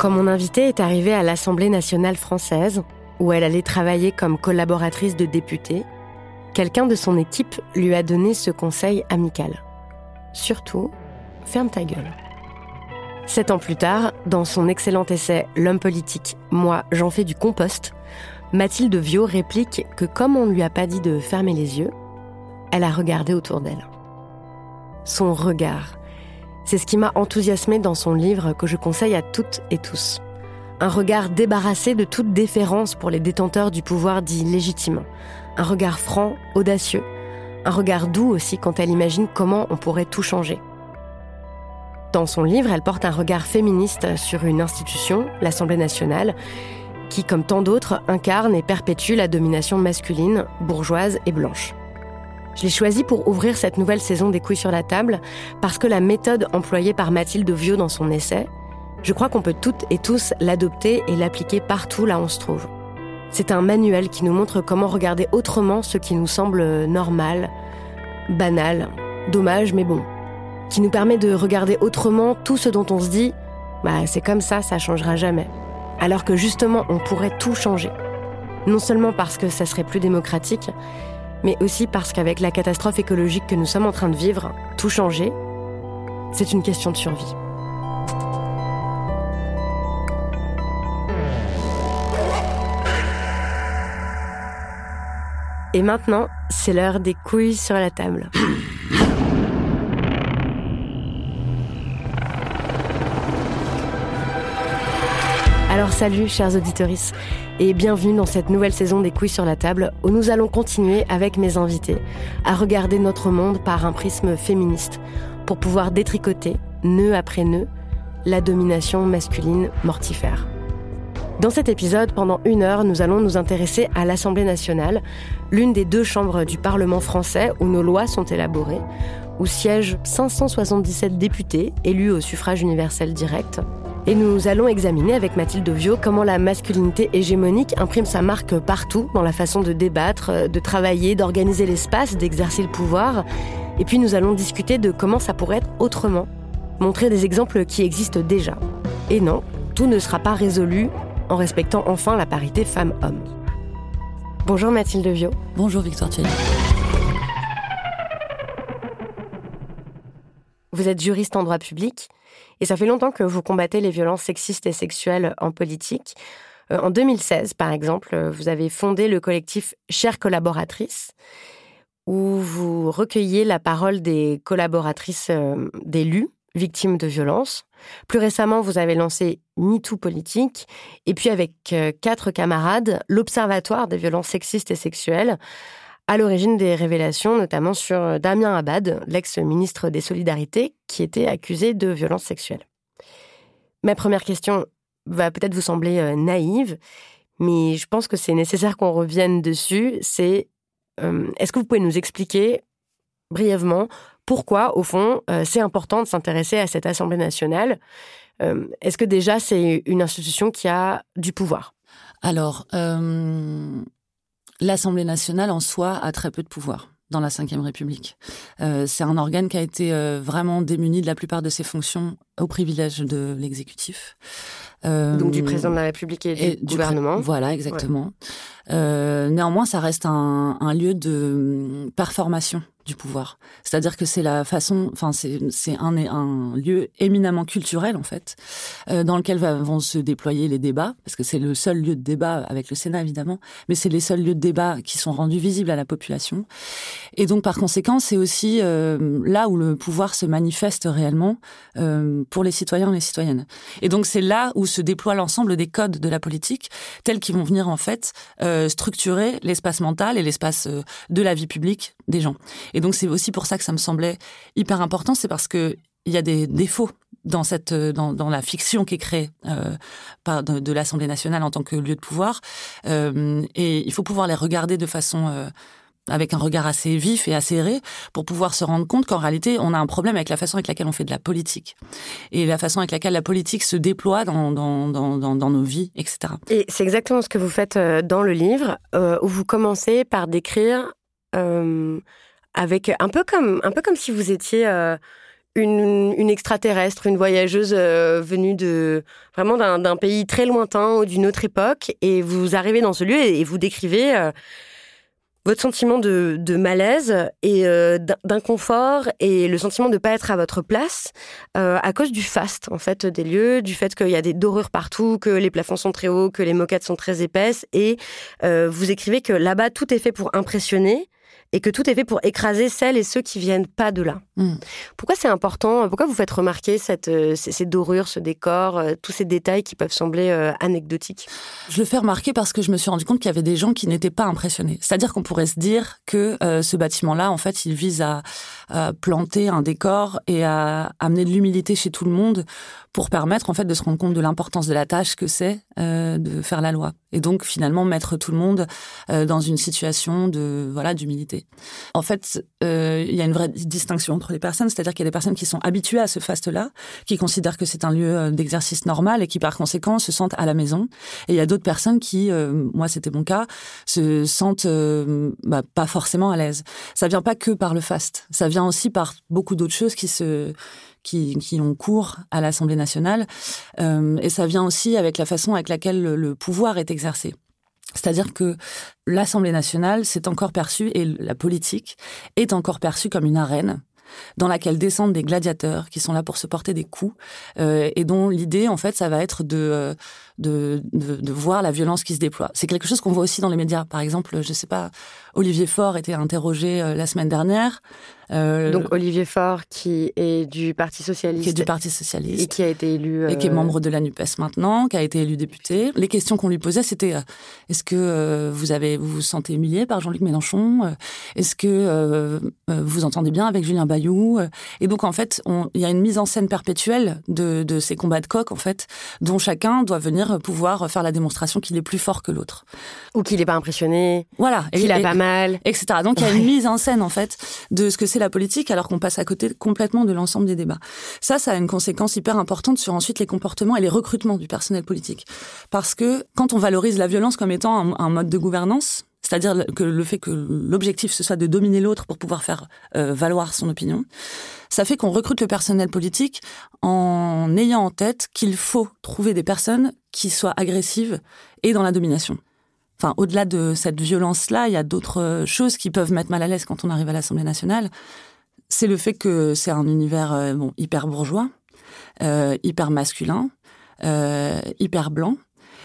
Quand mon invitée est arrivée à l'Assemblée nationale française, où elle allait travailler comme collaboratrice de député, quelqu'un de son équipe lui a donné ce conseil amical. Surtout, ferme ta gueule. Sept ans plus tard, dans son excellent essai L'homme politique, moi j'en fais du compost, Mathilde Viau réplique que comme on ne lui a pas dit de fermer les yeux, elle a regardé autour d'elle. Son regard, c'est ce qui m'a enthousiasmée dans son livre que je conseille à toutes et tous. Un regard débarrassé de toute déférence pour les détenteurs du pouvoir dit légitime. Un regard franc, audacieux. Un regard doux aussi quand elle imagine comment on pourrait tout changer. Dans son livre, elle porte un regard féministe sur une institution, l'Assemblée nationale, qui, comme tant d'autres, incarne et perpétue la domination masculine, bourgeoise et blanche. Je l'ai choisi pour ouvrir cette nouvelle saison des couilles sur la table parce que la méthode employée par Mathilde Viau dans son essai, je crois qu'on peut toutes et tous l'adopter et l'appliquer partout là où on se trouve. C'est un manuel qui nous montre comment regarder autrement ce qui nous semble normal, banal, dommage mais bon, qui nous permet de regarder autrement tout ce dont on se dit bah c'est comme ça, ça changera jamais. Alors que justement on pourrait tout changer. Non seulement parce que ça serait plus démocratique, mais aussi parce qu'avec la catastrophe écologique que nous sommes en train de vivre, tout changer, c'est une question de survie. Et maintenant, c'est l'heure des couilles sur la table. Alors salut chers auditeurs et bienvenue dans cette nouvelle saison des couilles sur la table où nous allons continuer avec mes invités à regarder notre monde par un prisme féministe pour pouvoir détricoter, nœud après nœud, la domination masculine mortifère. Dans cet épisode, pendant une heure, nous allons nous intéresser à l'Assemblée nationale, l'une des deux chambres du Parlement français où nos lois sont élaborées, où siègent 577 députés élus au suffrage universel direct, et nous allons examiner avec Mathilde Viau comment la masculinité hégémonique imprime sa marque partout dans la façon de débattre, de travailler, d'organiser l'espace, d'exercer le pouvoir. Et puis nous allons discuter de comment ça pourrait être autrement. Montrer des exemples qui existent déjà. Et non, tout ne sera pas résolu en respectant enfin la parité femmes-hommes. Bonjour Mathilde Viau. Bonjour Victoire Thierry. Vous êtes juriste en droit public et ça fait longtemps que vous combattez les violences sexistes et sexuelles en politique. Euh, en 2016, par exemple, vous avez fondé le collectif Chères collaboratrices, où vous recueillez la parole des collaboratrices euh, d'élus victimes de violences. Plus récemment, vous avez lancé MeToo Politique, et puis avec euh, quatre camarades, l'Observatoire des violences sexistes et sexuelles, à l'origine des révélations, notamment sur Damien Abad, l'ex-ministre des Solidarités, qui était accusé de violences sexuelles. Ma première question va peut-être vous sembler euh, naïve, mais je pense que c'est nécessaire qu'on revienne dessus. C'est euh, est-ce que vous pouvez nous expliquer brièvement pourquoi, au fond, c'est important de s'intéresser à cette Assemblée nationale? Est-ce que déjà c'est une institution qui a du pouvoir? Alors, l'Assemblée nationale en soi a très peu de pouvoir dans la Ve République. Euh, c'est un organe qui a été euh, vraiment démuni de la plupart de ses fonctions au privilège de l'exécutif. Euh, Donc du président de la République et, du gouvernement. voilà, exactement. néanmoins, ça reste un, un lieu de performation pouvoir. C'est-à-dire que c'est la façon, enfin c'est un, un lieu éminemment culturel en fait, euh, dans lequel vont se déployer les débats, parce que c'est le seul lieu de débat avec le Sénat évidemment, mais c'est les seuls lieux de débat qui sont rendus visibles à la population. Et donc par conséquent, c'est aussi euh, là où le pouvoir se manifeste réellement euh, pour les citoyens et les citoyennes. Et donc c'est là où se déploie l'ensemble des codes de la politique, tels qu'ils vont venir en fait structurer l'espace mental et l'espace de la vie publique des gens. Et donc c'est aussi pour ça que ça me semblait hyper important, c'est parce que il y a des défauts dans cette dans, dans la fiction qui est créée euh, par de, l'Assemblée nationale en tant que lieu de pouvoir, euh, et il faut pouvoir les regarder de façon euh, avec un regard assez vif et acéré pour pouvoir se rendre compte qu'en réalité, on a un problème avec la façon avec laquelle on fait de la politique. Et la façon avec laquelle la politique se déploie dans, dans, dans, nos vies, etc. Et c'est exactement ce que vous faites dans le livre, où vous commencez par décrire euh, avec un peu comme un peu comme si vous étiez euh, une, extraterrestre, une voyageuse euh, venue de vraiment d'un pays très lointain ou d'une autre époque, et vous arrivez dans ce lieu et, vous décrivez votre sentiment de, de malaise et d'inconfort et le sentiment de ne pas être à votre place à cause du faste en fait des lieux, du fait qu'il y a des dorures partout, que les plafonds sont très hauts, que les moquettes sont très épaisses et vous écrivez que là-bas tout est fait pour impressionner et que tout est fait pour écraser celles et ceux qui viennent pas de là. Hmm. Pourquoi c'est important? Pourquoi vous faites remarquer cette, euh, ces, dorures, ce décor, euh, tous ces détails qui peuvent sembler euh, anecdotiques? Je le fais remarquer parce que je me suis rendu compte qu'il y avait des gens qui n'étaient pas impressionnés. C'est-à-dire qu'on pourrait se dire que ce bâtiment-là, en fait, il vise à, à, planter un décor et à amener de l'humilité chez tout le monde pour permettre en fait de se rendre compte de l'importance de la tâche que c'est de faire la loi et donc finalement mettre tout le monde dans une situation de voilà d'humilité. En fait, euh, il y a une vraie distinction entre les personnes, c'est-à-dire qu'il y a des personnes qui sont habituées à ce faste-là, qui considèrent que c'est un lieu euh, d'exercice normal et qui par conséquent se sentent à la maison. Et il y a d'autres personnes qui, euh, moi c'était mon cas, se sentent bah, pas forcément à l'aise. Ça vient pas que par le faste, ça vient aussi par beaucoup d'autres choses qui se qui, qui, ont cours à l'Assemblée nationale. et ça vient aussi avec la façon avec laquelle le pouvoir est exercé. C'est-à-dire que l'Assemblée nationale s'est encore perçue, et la politique est encore perçue comme une arène dans laquelle descendent des gladiateurs qui sont là pour se porter des coups euh, et dont l'idée en fait ça va être de, euh, de, de, voir la violence qui se déploie. C'est quelque chose qu'on voit aussi dans les médias. Par exemple, je sais pas, Olivier Faure était interrogé euh, la semaine dernière euh, Donc Olivier Faure, qui est du Parti socialiste, qui est du Parti socialiste. et qui a été élu et qui est euh, membre de la Nupes maintenant, qui a été élu député. Les questions qu'on lui posait, c'était euh, est-ce que vous avez vous vous sentez humilié par Jean-Luc Mélenchon Est-ce que vous entendez bien avec Julien Bayou Et donc en fait, il y a une mise en scène perpétuelle de, de ces combats de coq en fait, dont chacun doit venir pouvoir faire la démonstration qu'il est plus fort que l'autre, ou qu'il n'est pas impressionné, voilà, qu'il a pas mal, etc. Donc il y a une mise en scène en fait de ce que c'est la politique alors qu'on passe à côté complètement de l'ensemble des débats. Ça, ça a une conséquence hyper importante sur ensuite les comportements et les recrutements du personnel politique. Parce que quand on valorise la violence comme étant un, mode de gouvernance, c'est-à-dire que le fait que l'objectif ce soit de dominer l'autre pour pouvoir faire euh, valoir son opinion, ça fait qu'on recrute le personnel politique en ayant en tête qu'il faut trouver des personnes qui soient agressives et dans la domination enfin, au-delà de cette violence-là, il y a d'autres euh, choses qui peuvent mettre mal à l'aise quand on arrive à l'Assemblée nationale. C'est le fait que c'est un univers euh, bon, hyper bourgeois, euh, hyper masculin, euh, hyper blanc,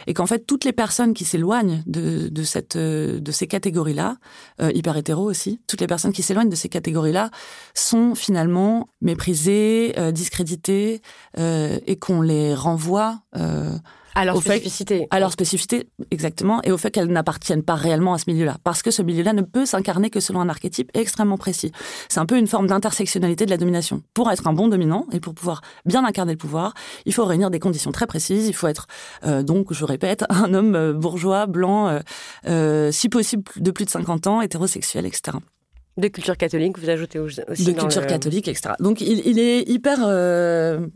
et qu'en fait toutes les personnes qui s'éloignent de, de, cette de ces catégories-là, euh, hyper hétéro aussi, toutes les personnes qui s'éloignent de ces catégories-là sont finalement méprisées, euh, discréditées, et qu'on les renvoie à leur spécificité. à leur spécificité, exactement, et au fait qu'elles n'appartiennent pas réellement à ce milieu-là. Parce que ce milieu-là ne peut s'incarner que selon un archétype extrêmement précis. C'est un peu une forme d'intersectionnalité de la domination. Pour être un bon dominant et pour pouvoir bien incarner le pouvoir, il faut réunir des conditions très précises. Il faut être, euh, donc, je répète, un homme euh, bourgeois, blanc, euh, si possible de plus de 50 ans, hétérosexuel, etc. De culture catholique, vous ajoutez aussi. De culture catholique, etc. Donc il, est hyper. Euh,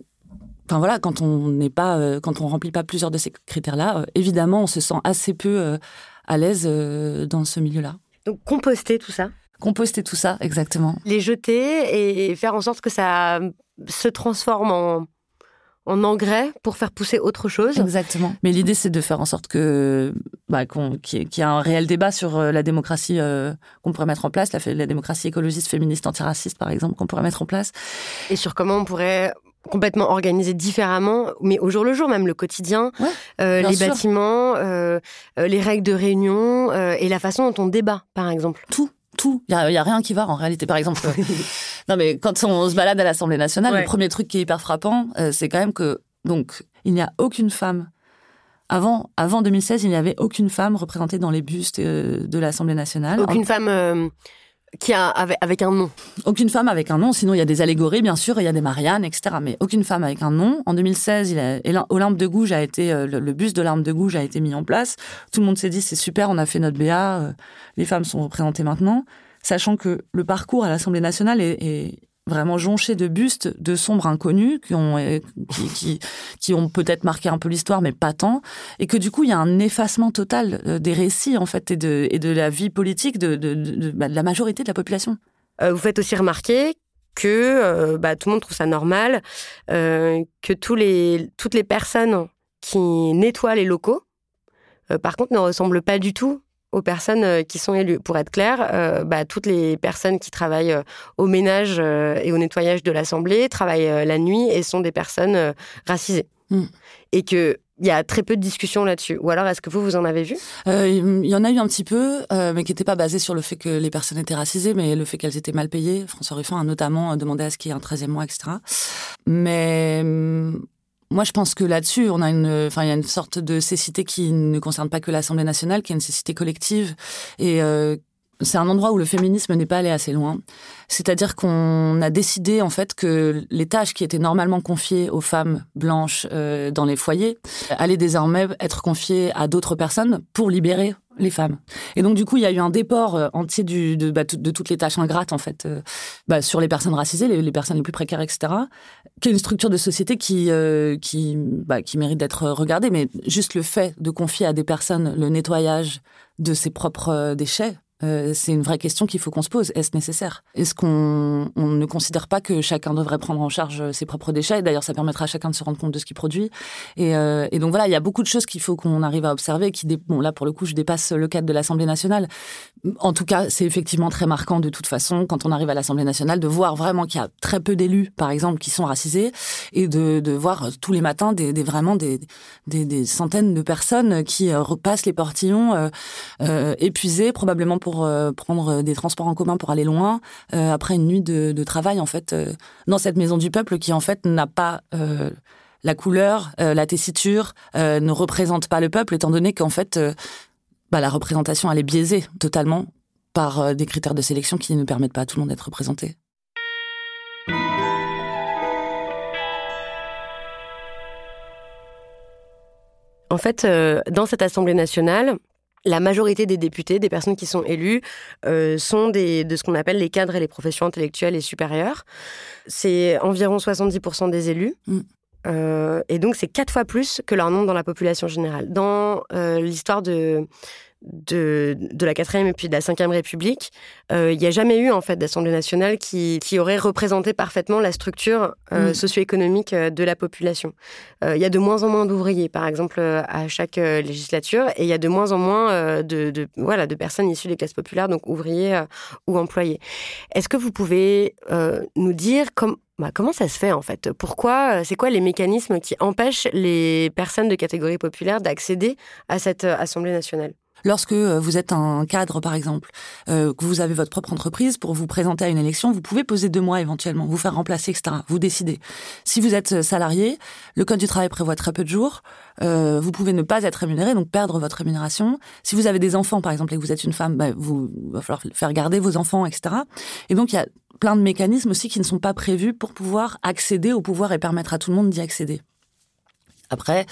enfin voilà, quand on n'est pas, euh, quand on remplit pas plusieurs de ces critères-là, évidemment, on se sent assez peu à l'aise dans ce milieu-là. Donc composter tout ça? Composter tout ça, exactement. Les jeter et faire en sorte que ça se transforme en en engrais pour faire pousser autre chose? Exactement. Mais l'idée, c'est de faire en sorte que bah, qu'il y, ait un réel débat sur euh, la démocratie euh, qu'on pourrait mettre en place, la, la démocratie écologiste, féministe, antiraciste, par exemple, qu'on pourrait mettre en place. Et sur comment on pourrait complètement organiser différemment, mais au jour le jour, même le quotidien, euh, les bâtiments, les règles de réunion et la façon dont on débat, par exemple. Tout tout. Il n'y a, rien qui va en réalité. Par exemple, non mais quand on se balade à l'Assemblée nationale, le premier truc qui est hyper frappant, euh, c'est quand même que donc il n'y a aucune femme. Avant, avant 2016, il n'y avait aucune femme représentée dans les bustes euh, de l'Assemblée nationale. Aucune femme euh, qui a avec, un nom. Aucune femme avec un nom, sinon il y a des allégories bien sûr, il y a des Mariannes, etc. Mais aucune femme avec un nom. En 2016, il Olympe de Gouges a été le, le buste d'Olympe de Gouges a été mis en place. Tout le monde s'est dit c'est super, on a fait notre BA, les femmes sont représentées maintenant, sachant que le parcours à l'Assemblée nationale est, vraiment jonché de bustes de sombres inconnus qui ont, qui, qui, ont peut-être marqué un peu l'histoire, mais pas tant, et que du coup, il y a un effacement total euh, des récits, en fait, et de, la vie politique de, de, bah, la majorité de la population. Euh, vous faites aussi remarquer que euh, bah, tout le monde trouve ça normal, que toutes les personnes qui nettoient les locaux, par contre, ne ressemblent pas du tout aux personnes euh, qui sont élues. Pour être clair, euh, bah, toutes les personnes qui travaillent euh, au ménage et au nettoyage de l'Assemblée travaillent la nuit et sont des personnes racisées. Hmm. Et que il y a très peu de discussions là-dessus. Ou alors, est-ce que vous, vous en avez vu? Il y en a eu un petit peu, mais qui n'était pas basé sur le fait que les personnes étaient racisées, mais le fait qu'elles étaient mal payées. François Ruffin a notamment demandé à ce qu'il y ait un 13e mois, etc. Mais hum, moi, je pense que là-dessus, on a une, enfin, il y a une sorte de cécité qui ne concerne pas que l'Assemblée nationale, qui est une cécité collective et euh, c'est un endroit où le féminisme n'est pas allé assez loin. C'est-à-dire qu'on a décidé en fait que les tâches qui étaient normalement confiées aux femmes blanches euh, dans les foyers allaient désormais être confiées à d'autres personnes pour libérer les femmes. Et donc du coup, il y a eu un déport euh, entier du, de, bah, de, toutes les tâches ingrates en fait euh, bah, sur les personnes racisées, les, personnes les plus précaires, etc. Qui est une structure de société qui qui bah, qui mérite d'être regardée. Mais juste le fait de confier à des personnes le nettoyage de ses propres déchets euh, c'est une vraie question qu'il faut qu'on se pose. Est-ce nécessaire? Est-ce qu'on ne considère pas que chacun devrait prendre en charge ses propres déchets? D'ailleurs, ça permettra à chacun de se rendre compte de ce qu'il produit. Et, euh, et, donc voilà, il y a beaucoup de choses qu'il faut qu'on arrive à observer. Qui bon, là, pour le coup, je dépasse le cadre de l'Assemblée nationale. En tout cas, c'est effectivement très marquant de toute façon quand on arrive à l'Assemblée nationale de voir vraiment qu'il y a très peu d'élus, par exemple, qui sont racisés, et de, de voir tous les matins des, des vraiment des, des, des, centaines de personnes qui euh, repassent les portillons euh, épuisées, probablement pour pour euh, prendre des transports en commun pour aller loin euh, après une nuit de, travail en fait euh, dans cette maison du peuple qui en fait n'a pas la couleur, la tessiture, ne représente pas le peuple étant donné qu'en fait bah, la représentation elle est biaisée totalement par des critères de sélection qui ne permettent pas à tout le monde d'être représenté. En fait, dans cette Assemblée nationale, la majorité des députés, des personnes qui sont élues, euh, sont des, de ce qu'on appelle les cadres et les professions intellectuelles et supérieures. C'est environ 70% des élus. Mm. Euh, et donc, c'est quatre fois plus que leur nombre dans la population générale. Dans euh, l'histoire de, de, de la quatrième et puis de la cinquième République, euh, il n'y a jamais eu en fait d'Assemblée nationale qui, qui aurait représenté parfaitement la structure euh, mm. socio-économique euh, de la population. Il y a de moins en moins d'ouvriers, par exemple, à chaque législature, et il y a de moins en moins de, de, voilà, de personnes issues des classes populaires, donc ouvriers ou employés. Est-ce que vous pouvez nous dire comme, bah, comment ça se fait en fait? Pourquoi C'est quoi les mécanismes qui empêchent les personnes de catégorie populaire d'accéder à cette Assemblée nationale? Lorsque euh, vous êtes un cadre, par exemple, euh, que vous avez votre propre entreprise, pour vous présenter à une élection, vous pouvez poser deux mois éventuellement, vous faire remplacer, etc. Vous décidez. Si vous êtes euh, salarié, le Code du travail prévoit très peu de jours. vous pouvez ne pas être rémunéré, donc perdre votre rémunération. Si vous avez des enfants, par exemple, et que vous êtes une femme, bah, vous va falloir faire garder vos enfants, etc. Et donc il y a plein de mécanismes aussi qui ne sont pas prévus pour pouvoir accéder au pouvoir et permettre à tout le monde d'y accéder. Après,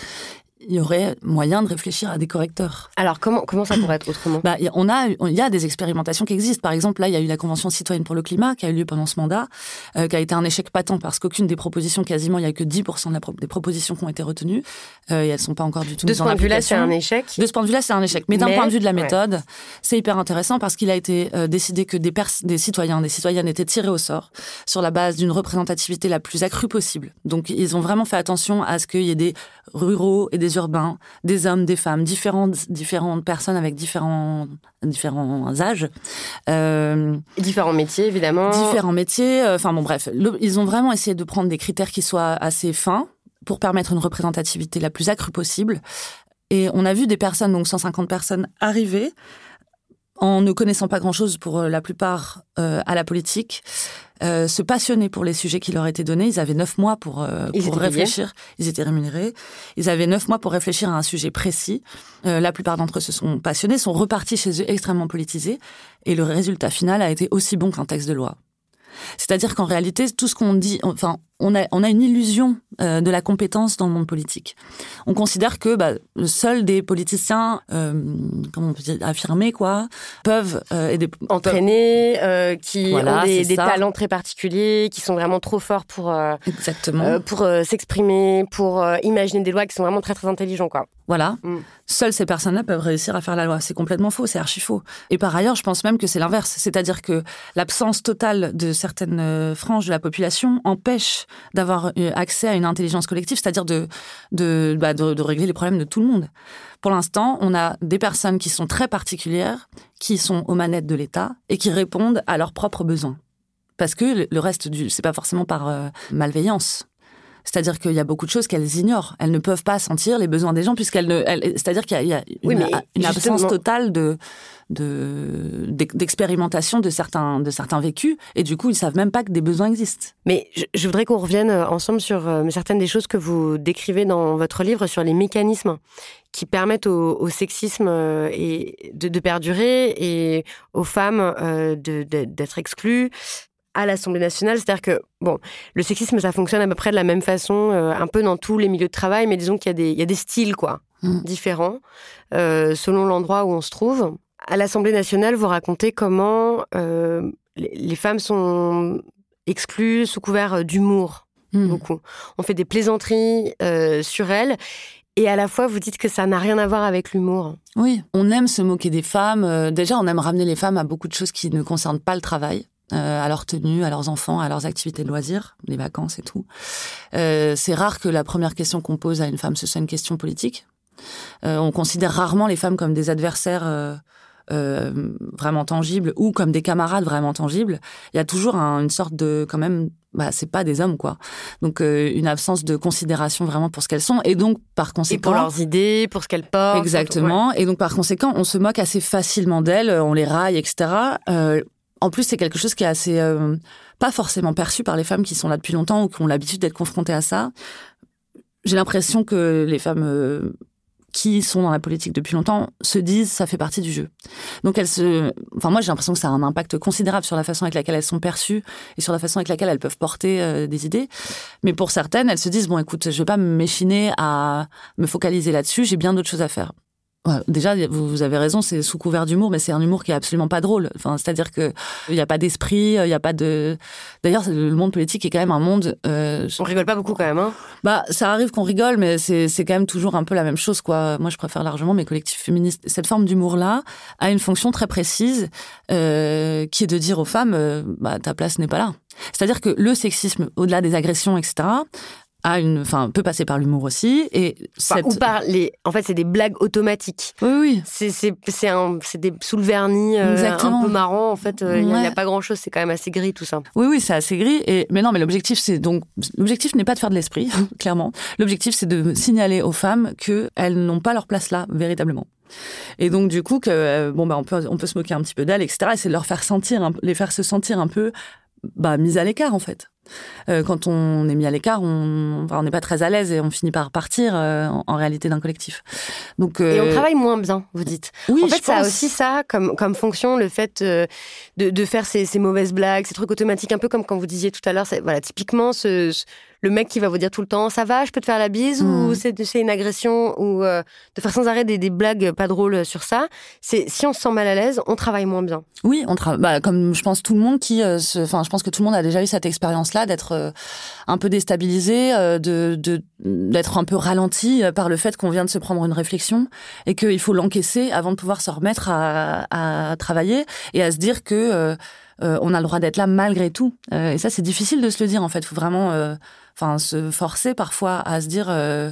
il y aurait moyen de réfléchir à des correcteurs. Alors comment comment ça pourrait être autrement bah, on a il y a des expérimentations qui existent. Par exemple, là, il y a eu la convention citoyenne pour le climat qui a eu lieu pendant ce mandat, euh, qui a été un échec patent parce qu'aucune des propositions, quasiment, il y a que 10% des propositions qui ont été retenues euh, et elles sont pas encore du tout. De ce point de vue-là, c'est un échec. De ce point de vue-là, c'est un échec. Mais, d'un point de vue de la méthode, c'est hyper intéressant parce qu'il a été euh, décidé que des, des citoyens, des citoyennes étaient tirés au sort sur la base d'une représentativité la plus accrue possible. Donc, ils ont vraiment fait attention à ce qu'il y ait des ruraux et des urbains, des hommes, des femmes, différentes, différentes personnes avec différents, différents âges. Euh, différents métiers, évidemment. Différents métiers. Euh, enfin bon, bref. ils ont vraiment essayé de prendre des critères qui soient assez fins pour permettre une représentativité la plus accrue possible. Et on a vu des personnes, donc 150 personnes, arriver en ne connaissant pas grand-chose pour euh, la plupart euh, à la politique, euh, se passionner pour les sujets qui leur étaient donnés. Ils avaient neuf mois pour, pour réfléchir. Ils étaient rémunérés. Ils avaient neuf mois pour réfléchir à un sujet précis. la plupart d'entre eux se sont passionnés, sont repartis chez eux extrêmement politisés. Et le résultat final a été aussi bon qu'un texte de loi. C'est-à-dire qu'en réalité, tout ce qu'on dit, enfin, on a, on a une illusion euh, de la compétence dans le monde politique. On considère que bah, seuls des politiciens, euh, comment on peut dire, affirmés, quoi, peuvent euh, et euh, qui ont des, des talents très particuliers, qui sont vraiment trop forts pour exactement pour s'exprimer, pour imaginer des lois, qui sont vraiment très très intelligents, quoi. Voilà. Mm. Seules ces personnes-là peuvent réussir à faire la loi. C'est complètement faux, c'est archi faux. Et par ailleurs, je pense même que c'est l'inverse. C'est-à-dire que l'absence totale de certaines franges de la population empêche d'avoir euh, accès à une intelligence collective, c'est-à-dire bah, de, de, régler les problèmes de tout le monde. Pour l'instant, on a des personnes qui sont très particulières, qui sont aux manettes de l'État et qui répondent à leurs propres besoins. Parce que le reste du, c'est pas forcément par euh, malveillance. C'est-à-dire qu'il y a beaucoup de choses qu'elles ignorent. Elles ne peuvent pas sentir les besoins des gens puisqu'elles ne. C'est-à-dire qu'il y a, une, absence totale de d'expérimentation de, certains de certains vécus et du coup ils savent même pas que des besoins existent. Mais je, voudrais qu'on revienne euh, ensemble sur euh, certaines des choses que vous décrivez dans votre livre sur les mécanismes qui permettent au, sexisme euh, et de, perdurer et aux femmes d'être exclues à l'Assemblée nationale. C'est-à-dire que, bon, le sexisme, ça fonctionne à peu près de la même façon, euh, un peu dans tous les milieux de travail, mais disons qu'il y, a des, y a des styles, quoi, mm. différents, euh, selon l'endroit où on se trouve. À l'Assemblée nationale, vous racontez comment euh, les, femmes sont exclues sous couvert d'humour, mm. beaucoup. On fait des plaisanteries sur elles. Et à la fois, vous dites que ça n'a rien à voir avec l'humour. Oui, on aime se moquer des femmes. Déjà, on aime ramener les femmes à beaucoup de choses qui ne concernent pas le travail. Euh, à leur tenue, à leurs enfants, à leurs activités de loisirs, les vacances et tout. Euh, c'est rare que la première question qu'on pose à une femme, ce soit une question politique. Euh, on considère rarement les femmes comme des adversaires euh, vraiment tangibles ou comme des camarades vraiment tangibles. Il y a toujours une sorte de, quand même, bah, c'est pas des hommes, quoi. Donc, une absence de considération vraiment pour ce qu'elles sont. Et donc, par conséquent. Et pour leurs idées, pour ce qu'elles portent. Exactement. Et donc, par conséquent, on se moque assez facilement d'elles, on les raille, etc. Euh, en plus, c'est quelque chose qui est assez euh, pas forcément perçu par les femmes qui sont là depuis longtemps ou qui ont l'habitude d'être confrontées à ça. J'ai l'impression que les femmes euh, qui sont dans la politique depuis longtemps se disent ça fait partie du jeu. Donc elles se, enfin moi j'ai l'impression que ça a un impact considérable sur la façon avec laquelle elles sont perçues et sur la façon avec laquelle elles peuvent porter euh, des idées. Mais pour certaines, elles se disent bon écoute, je vais pas m'échiner à me focaliser là-dessus, j'ai bien d'autres choses à faire déjà, vous, avez raison, c'est sous couvert d'humour, mais c'est un humour qui est absolument pas drôle. Enfin, c'est-à-dire que il n'y a pas d'esprit, il n'y a pas de. D'ailleurs, le monde politique est quand même un monde. Euh... On rigole pas beaucoup quand même, hein Bah, ça arrive qu'on rigole, mais c'est quand même toujours un peu la même chose, quoi. Moi, je préfère largement mes collectifs féministes. Cette forme d'humour-là a une fonction très précise, euh, qui est de dire aux femmes, euh, bah, ta place n'est pas là. C'est-à-dire que le sexisme, au-delà des agressions, etc., une, enfin, peut passer par l'humour aussi. Et ou par les, en fait, c'est des blagues automatiques. Oui, oui. C'est, des sous le vernis, euh, un peu marrant. En fait, euh, il n'y a, pas grand chose. C'est quand même assez gris tout ça. Oui, oui, c'est assez gris. Et mais non, mais l'objectif, c'est donc l'objectif n'est pas de faire de l'esprit, clairement. L'objectif, c'est de signaler aux femmes que elles n'ont pas leur place là véritablement. Et donc du coup que euh, bon bah on peut on peut se moquer un petit peu d'elles etc. Et c'est de leur faire sentir les faire se sentir un peu bah mises à l'écart en fait. Euh, quand on est mis à l'écart, on n'est pas très à l'aise et on finit par partir euh, en, réalité d'un collectif. Donc, Et on euh, travaille moins bien, vous dites. Oui, en fait, ça a aussi ça comme, comme fonction, le fait de, de faire ces, ces, mauvaises blagues, ces trucs automatiques, un peu comme quand vous disiez tout à l'heure, voilà, typiquement ce, le mec qui va vous dire tout le temps ça va, je peux te faire la bise ou Mm. c'est une agression ou euh, de faire sans arrêt des, des blagues pas drôles sur ça. C'est si on se sent mal à l'aise, on travaille moins bien. Oui, on travaille. Bah, comme je pense tout le monde qui, euh, enfin, je pense que tout le monde a déjà eu cette expérience-là d'être euh, un peu déstabilisé, euh, de- d'être un peu ralenti euh, par le fait qu'on vient de se prendre une réflexion et qu'il faut l'encaisser avant de pouvoir se remettre à, à travailler et à se dire que euh, euh, on a le droit d'être là malgré tout. Euh, et ça, c'est difficile de se le dire en fait. Il faut vraiment, euh, enfin, se forcer parfois à se dire euh,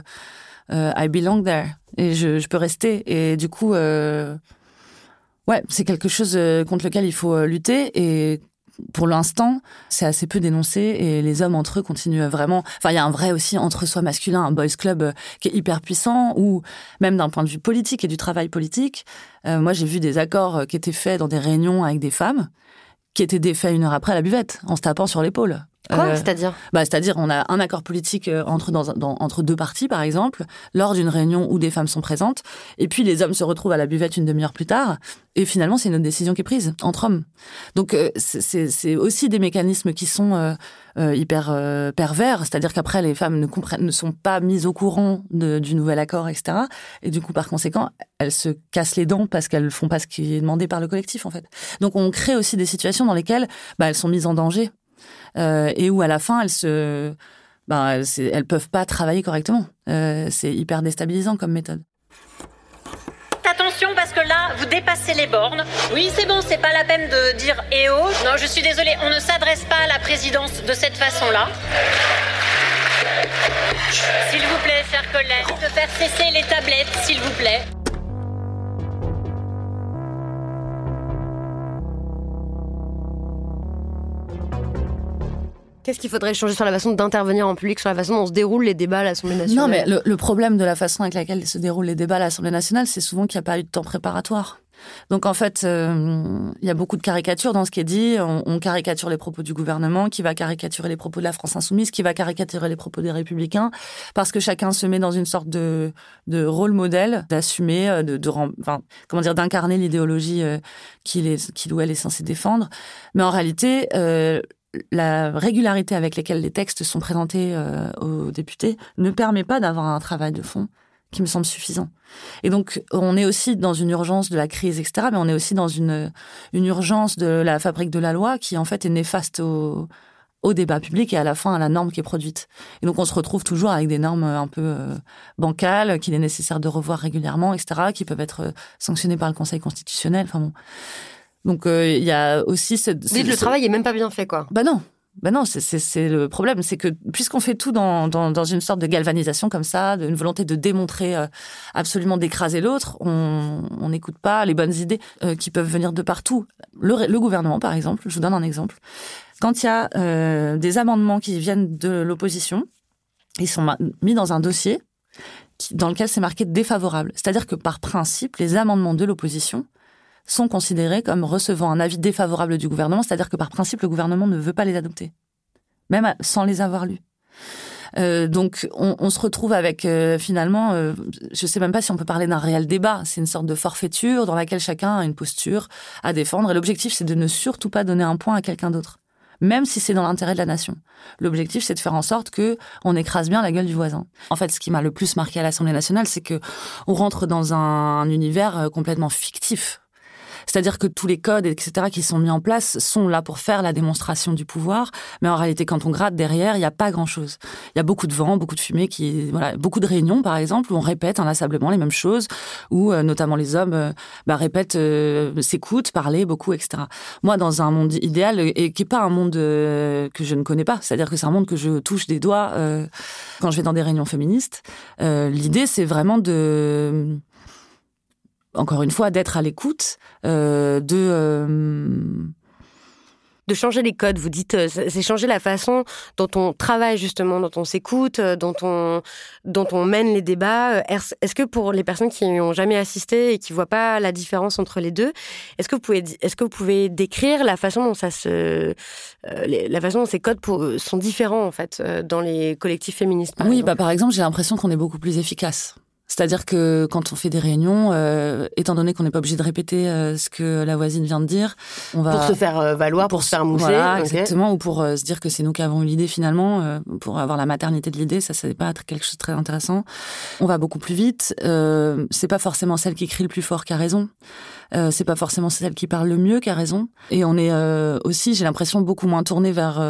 euh, I belong there et je, je peux rester. Et du coup. Euh, Ouais, c'est quelque chose euh, contre lequel il faut euh, lutter et pour l'instant, c'est assez peu dénoncé et les hommes entre eux continuent à vraiment. Enfin, il y a un vrai aussi entre-soi masculin, un boys club euh, qui est hyper puissant ou même d'un point de vue politique et du travail politique. euh, moi, j'ai vu des accords euh, qui étaient faits dans des réunions avec des femmes qui étaient défaits une heure après à la buvette en se tapant sur l'épaule. Quoi Euh, C'est-à-dire bah, c'est-à-dire, on a un accord politique euh, entre, dans, un- dans- entre deux parties, par exemple, lors d'une réunion où des femmes sont présentes, et puis les hommes se retrouvent à la buvette une demi-heure plus tard, et finalement, c'est une autre décision qui est prise entre hommes. Donc, euh, c'est- aussi des mécanismes qui sont euh, hyper pervers, c'est-à-dire qu'après, les femmes ne, comprennent, ne sont pas mises au courant de- du nouvel accord, etc. Et du coup, par conséquent, elles se cassent les dents parce qu'elles font pas ce qui est demandé par le collectif, en fait. Donc, on crée aussi des situations dans lesquelles bah, elles sont mises en danger et où à la fin elles se ben, elles peuvent pas travailler correctement. Euh, c'est hyper déstabilisant comme méthode. Attention parce que là, vous dépassez les bornes. Oui, c'est bon, c'est pas la peine de dire eh oh. Non, je suis désolée, on ne s'adresse pas à la présidence de cette façon-là. S'il vous plaît, chers collègues, de faire cesser les tablettes, s'il vous plaît. Qu'est-ce qu'il faudrait changer sur la façon d'intervenir en public, sur la façon dont se déroulent les débats à l'Assemblée nationale Non, mais le, le problème de la façon avec laquelle se déroulent les débats à l'Assemblée nationale, c'est souvent qu'il n'y a pas eu de temps préparatoire. Donc en fait, euh, il y a beaucoup de caricatures dans ce qui est dit. On, on caricature les propos du gouvernement, qui va caricaturer les propos de la France insoumise, qui va caricaturer les propos des Républicains, parce que chacun se met dans une sorte de, de rôle modèle, d'assumer, euh, de, de rem- enfin, comment dire, d'incarner l'idéologie euh, qu'il est, qu'il ou elle est censé défendre. Mais en réalité, euh, la régularité avec laquelle les textes sont présentés euh, aux députés ne permet pas d'avoir un travail de fond qui me semble suffisant. Et donc, on est aussi dans une urgence de la crise, etc., mais on est aussi dans une, une urgence de la fabrique de la loi qui, en fait, est néfaste au, au débat public et à la fin à la norme qui est produite. Et donc, on se retrouve toujours avec des normes un peu euh, bancales qu'il est nécessaire de revoir régulièrement, etc., qui peuvent être euh, sanctionnées par le Conseil constitutionnel. Enfin bon. Donc, euh, il y a aussi ce... Vous dites, le travail est même pas bien fait, quoi. bah non. Bah non, c'est- le problème, c'est que puisqu'on fait tout dans, dans, dans une sorte de galvanisation comme ça, d'une volonté de démontrer euh, absolument d'écraser l'autre, on on n'écoute pas les bonnes idées euh, qui peuvent venir de partout. Le, le gouvernement, par exemple, je vous donne un exemple. Quand il y a euh, des amendements qui viennent de l'opposition, ils sont mis dans un dossier dans lequel c'est marqué défavorable. C'est-à-dire que par principe, les amendements de l'opposition sont considérés comme recevant un avis défavorable du gouvernement, c'est-à-dire que par principe, le gouvernement ne veut pas les adopter, même sans les avoir lus. Euh, donc, on, on se retrouve avec euh, finalement, euh, je sais même pas si on peut parler d'un réel débat. C'est une sorte de forfaiture dans laquelle chacun a une posture à défendre. Et l'objectif, c'est de ne surtout pas donner un point à quelqu'un d'autre, même si c'est dans l'intérêt de la nation. L'objectif, c'est de faire en sorte que on écrase bien la gueule du voisin. En fait, ce qui m'a le plus marqué à l'Assemblée nationale, c'est que on rentre dans un, un univers euh, complètement fictif. C'est-à-dire que tous les codes, etc., qui sont mis en place sont là pour faire la démonstration du pouvoir. Mais en réalité, quand on gratte derrière, il n'y a pas grand-chose. Il y a beaucoup de vent, beaucoup de fumée, qui, voilà, beaucoup de réunions, par exemple, où on répète inlassablement les mêmes choses, où euh, notamment les hommes euh, bah, répètent, euh, s'écoutent, parlent beaucoup, etc. Moi, dans un monde idéal, euh, et qui n'est pas un monde euh, que je ne connais pas, c'est-à-dire que c'est un monde que je touche des doigts quand je vais dans des réunions féministes, l'idée, c'est vraiment de encore une fois, d'être à l'écoute, euh, de... euh, de changer les codes. Vous dites, euh, c'est changer la façon dont on travaille justement, dont on s'écoute, dont on, dont on mène les débats. Est-ce que pour les personnes qui n'y ont jamais assisté et qui voient pas la différence entre les deux, est-ce que vous pouvez, est-ce que vous pouvez décrire la façon dont ça se, la façon dont ces codes pour- sont différents en fait dans les collectifs féministes par oui, exemple? bah, par exemple, j'ai l'impression qu'on est beaucoup plus efficace. C'est-à-dire que quand on fait des réunions, euh, étant donné qu'on n'est pas obligé de répéter euh, ce que la voisine vient de dire, on va pour se faire euh, valoir, pour, se faire mousser, voilà, exactement, ou pour se dire que c'est nous qui avons eu l'idée finalement, pour avoir la maternité de l'idée, ça c'est pas quelque chose de très intéressant. On va beaucoup plus vite. c'est pas forcément celle qui crie le plus fort qui a raison. c'est pas forcément celle qui parle le mieux qui a raison. Et on est aussi, j'ai l'impression, beaucoup moins tourné vers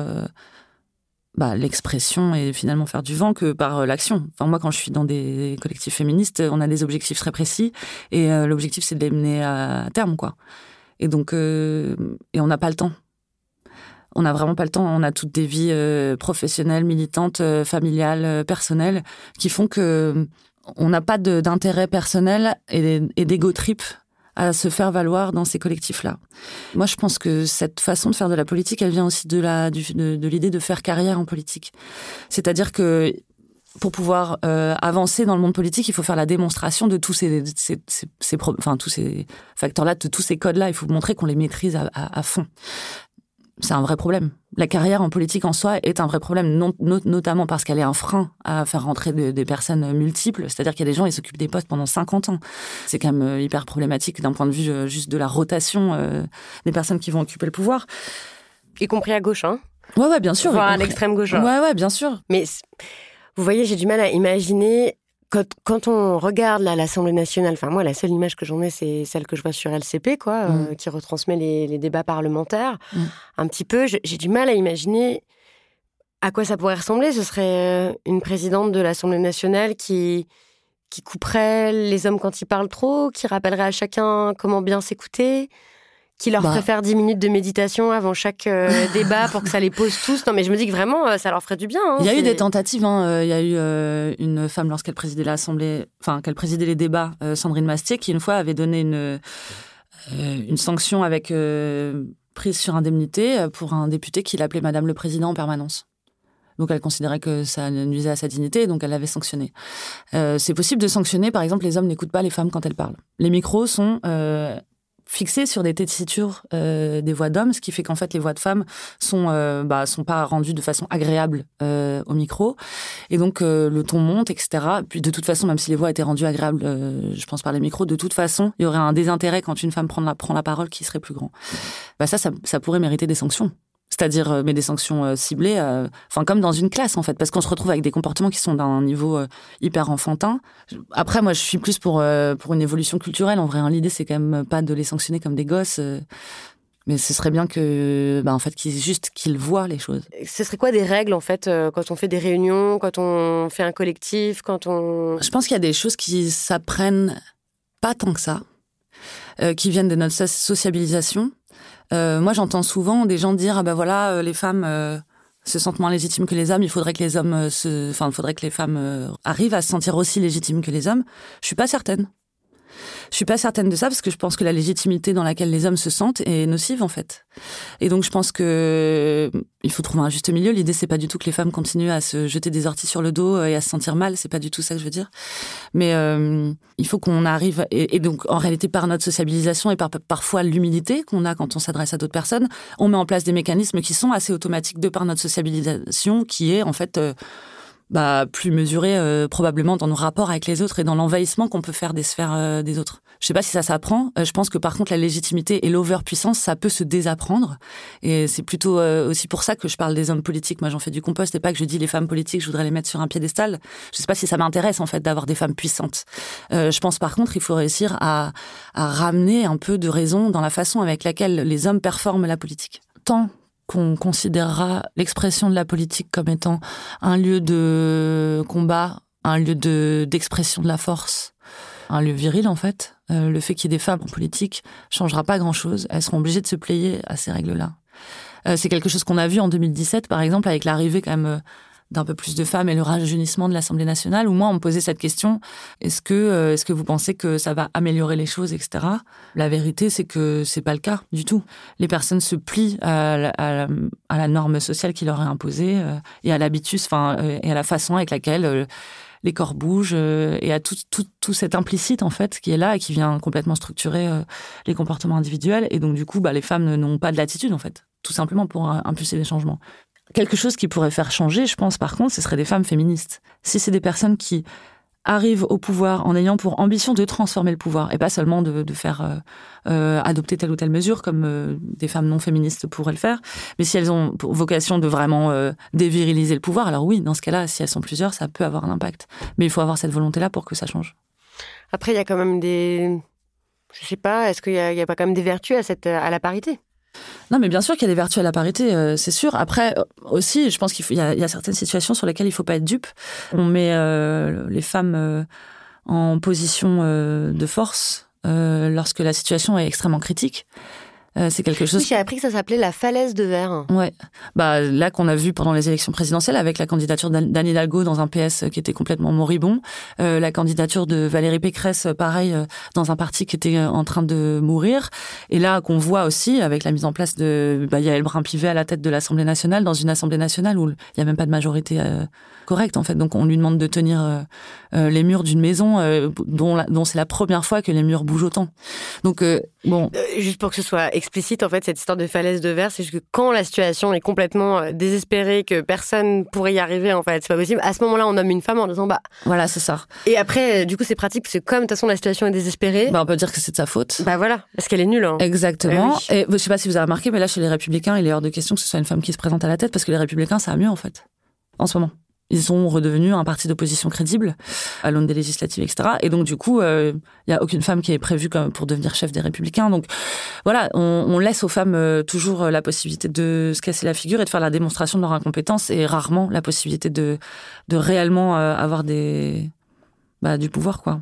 bah, l'expression et finalement faire du vent que par euh, l'action. Enfin, moi, quand je suis dans des collectifs féministes, on a des objectifs très précis et euh, l'objectif, c'est de les mener à terme, quoi. Et donc, euh, et on n'a pas le temps. On n'a vraiment pas le temps. On a toutes des vies professionnelles, militantes, familiales, personnelles, qui font que on n'a pas d'intérêt personnel et, et trip à se faire valoir dans ces collectifs-là. Moi, je pense que cette façon de faire de la politique, elle vient aussi de la de, l'idée de faire carrière en politique. C'est-à-dire que pour pouvoir euh, avancer dans le monde politique, il faut faire la démonstration de tous ces, ces, ces, enfin, tous ces facteurs-là, de tous ces codes-là. Il faut montrer qu'on les maîtrise à fond c'est un vrai problème. La carrière en politique en soi est un vrai problème, notamment parce qu'elle est un frein à faire rentrer des personnes multiples. C'est-à-dire qu'il y a des gens, ils s'occupent des postes pendant 50 ans. C'est quand même euh, hyper problématique d'un point de vue euh, juste de la rotation euh, des personnes qui vont occuper le pouvoir. Y compris à gauche, hein Ouais, ouais, bien sûr. Voire à l'extrême gauche. Hein. Ouais, ouais, bien sûr. Mais vous voyez, j'ai du mal à imaginer quand, on regarde l'Assemblée nationale, enfin moi la seule image que j'en ai c'est celle que je vois sur LCP quoi, euh, mm. qui retransmet les, débats parlementaires. Mm. Un petit peu, j'ai du mal à imaginer à quoi ça pourrait ressembler. Ce serait euh, une présidente de l'Assemblée nationale qui qui couperait les hommes quand ils parlent trop, qui rappellerait à chacun comment bien s'écouter, qui leur bah. ferait 10 minutes de méditation avant chaque euh, débat pour que ça les pose tous. Non, mais je me dis que vraiment, euh, ça leur ferait du bien. Hein, il y a eu des tentatives. Hein. Euh, il y a eu une femme, lorsqu'elle présidait l'Assemblée, enfin, qu'elle présidait les débats, Sandrine Mastier, qui une fois avait donné une, une sanction avec prise sur indemnité pour un député qui l'appelait Madame le Président en permanence. Donc elle considérait que ça nuisait à sa dignité, donc elle l'avait sanctionné. c'est possible de sanctionner, par exemple, les hommes n'écoutent pas les femmes quand elles parlent. Les micros sont fixé sur des tessitures euh, des voix d'hommes, ce qui fait qu'en fait les voix de femmes sont euh, bah, sont pas rendues de façon agréable euh, au micro, et donc euh, le ton monte, etc. Puis de toute façon, même si les voix étaient rendues agréables, euh, je pense par les micros, de toute façon, il y aurait un désintérêt quand une femme prend la, prend la parole qui serait plus grand. Bah ça, ça, ça pourrait mériter des sanctions c'est-à-dire euh, mais des sanctions euh, ciblées, euh, enfin comme dans une classe en fait, parce qu'on se retrouve avec des comportements qui sont d'un niveau hyper enfantin. Après, moi, je suis plus pour pour une évolution culturelle. En vrai, hein. l'idée c'est quand même pas de les sanctionner comme des gosses. Mais ce serait bien que, bah, en fait, qu'ils juste qu'ils voient les choses. Ce serait quoi des règles en fait quand on fait des réunions, quand on fait un collectif, quand on. Je pense qu'il y a des choses qui s'apprennent pas tant que ça, qui viennent de notre sociabilisation. Euh, moi, j'entends souvent des gens dire ah ben voilà, euh, les femmes euh, se sentent moins légitimes que les hommes. Il faudrait que les hommes se, enfin, il faudrait que les femmes arrivent à se sentir aussi légitimes que les hommes. Je suis pas certaine. Je suis pas certaine de ça parce que je pense que la légitimité dans laquelle les hommes se sentent est nocive en fait. Et donc je pense que il faut trouver un juste milieu. L'idée c'est pas du tout que les femmes continuent à se jeter des orties sur le dos et à se sentir mal. C'est pas du tout ça que je veux dire. Mais euh, il faut qu'on arrive et, donc en réalité par notre sociabilisation et par parfois l'humilité qu'on a quand on s'adresse à d'autres personnes, on met en place des mécanismes qui sont assez automatiques de par notre sociabilisation, qui est en fait euh, bah, plus mesuré euh, probablement dans nos rapports avec les autres et dans l'envahissement qu'on peut faire des sphères euh, des autres. Je sais pas si ça s'apprend. Euh, je pense que par contre la légitimité et l'overpuissance, ça peut se désapprendre. Et c'est plutôt aussi pour ça que je parle des hommes politiques. Moi, j'en fais du compost et pas que je dis les femmes politiques, je voudrais les mettre sur un piédestal. Je sais pas si ça m'intéresse en fait d'avoir des femmes puissantes. je pense par contre, il faut réussir à, à ramener un peu de raison dans la façon avec laquelle les hommes performent la politique. Tant qu'on considérera l'expression de la politique comme étant un lieu de combat, un lieu de d'expression de la force, un lieu viril en fait. Euh, le fait qu'il y ait des femmes en politique changera pas grand-chose. Elles seront obligées de se plier à ces règles-là. Euh, c'est quelque chose qu'on a vu en 2017 par exemple avec l'arrivée quand même euh, d'un peu plus de femmes et le rajeunissement de l'Assemblée nationale, où moi, on me posait cette question est-ce que, euh, est-ce que vous pensez que ça va améliorer les choses, etc. La vérité, c'est que c'est pas le cas du tout. Les personnes se plient à, la, norme sociale qui leur est imposée euh, et à l'habitus, enfin, euh, et à la façon avec laquelle les corps bougent et à tout, tout, tout, cet implicite en fait qui est là et qui vient complètement structurer les comportements individuels et donc du coup bah, les femmes n'ont pas de l'attitude en fait tout simplement pour impulser les changements. Quelque chose qui pourrait faire changer, je pense, par contre, ce serait des femmes féministes. Si c'est des personnes qui arrivent au pouvoir en ayant pour ambition de transformer le pouvoir et pas seulement de, faire euh, euh, adopter telle ou telle mesure comme euh, des femmes non féministes pourraient le faire, mais si elles ont pour vocation de vraiment déviriliser le pouvoir, alors oui, dans ce cas-là, si elles sont plusieurs, ça peut avoir un impact. Mais il faut avoir cette volonté-là pour que ça change. Après, il y a quand même des, je sais pas, est-ce qu'il n'y a, pas quand même des vertus à cette à la parité? Non, mais bien sûr qu'il y a des vertus à la parité, euh, c'est sûr. Après, euh, aussi, je pense qu'il y, a certaines situations sur lesquelles il ne faut pas être dupe. On met euh, les femmes en position de force lorsque la situation est extrêmement critique. Euh, c'est quelque chose. Oui, j'ai appris que ça s'appelait la falaise de verre. Ouais. Bah là qu'on a vu pendant les élections présidentielles avec la candidature d'Anne Hidalgo dans un PS qui était complètement moribond, euh, la candidature de Valérie Pécresse, pareil, euh, dans un parti qui était en train de mourir, et là qu'on voit aussi avec la mise en place de bah, Yael Brun-Pivet à la tête de l'Assemblée nationale dans une Assemblée nationale où il y a même pas de majorité correcte en fait. Donc on lui demande de tenir les murs d'une maison dont, dont c'est la première fois que les murs bougent autant. Donc bon. juste pour que ce soit explicite en fait cette histoire de falaise de verre, c'est que quand la situation est complètement euh, désespérée, que personne pourrait y arriver en fait, c'est pas possible. À ce moment-là, on nomme une femme en disant bah voilà, c'est ça. Et après, euh, du coup, c'est pratique parce que comme de toute façon la situation est désespérée, bah on peut dire que c'est de sa faute. Bah voilà, parce qu'elle est nulle. Hein. Exactement. Eh Et je sais pas si vous avez remarqué, mais là chez les Républicains, il est hors de question que ce soit une femme qui se présente à la tête parce que les Républicains, ça va mieux en fait en ce moment ils sont redevenus un parti d'opposition crédible à l'aune des législatives, etc. Et donc, du coup, il euh, n'y a aucune femme qui est prévue pour devenir chef des Républicains. Donc, voilà, on, laisse aux femmes euh, toujours euh, la possibilité de se casser la figure et de faire la démonstration de leur incompétence et rarement la possibilité de, réellement avoir bah, du pouvoir, quoi.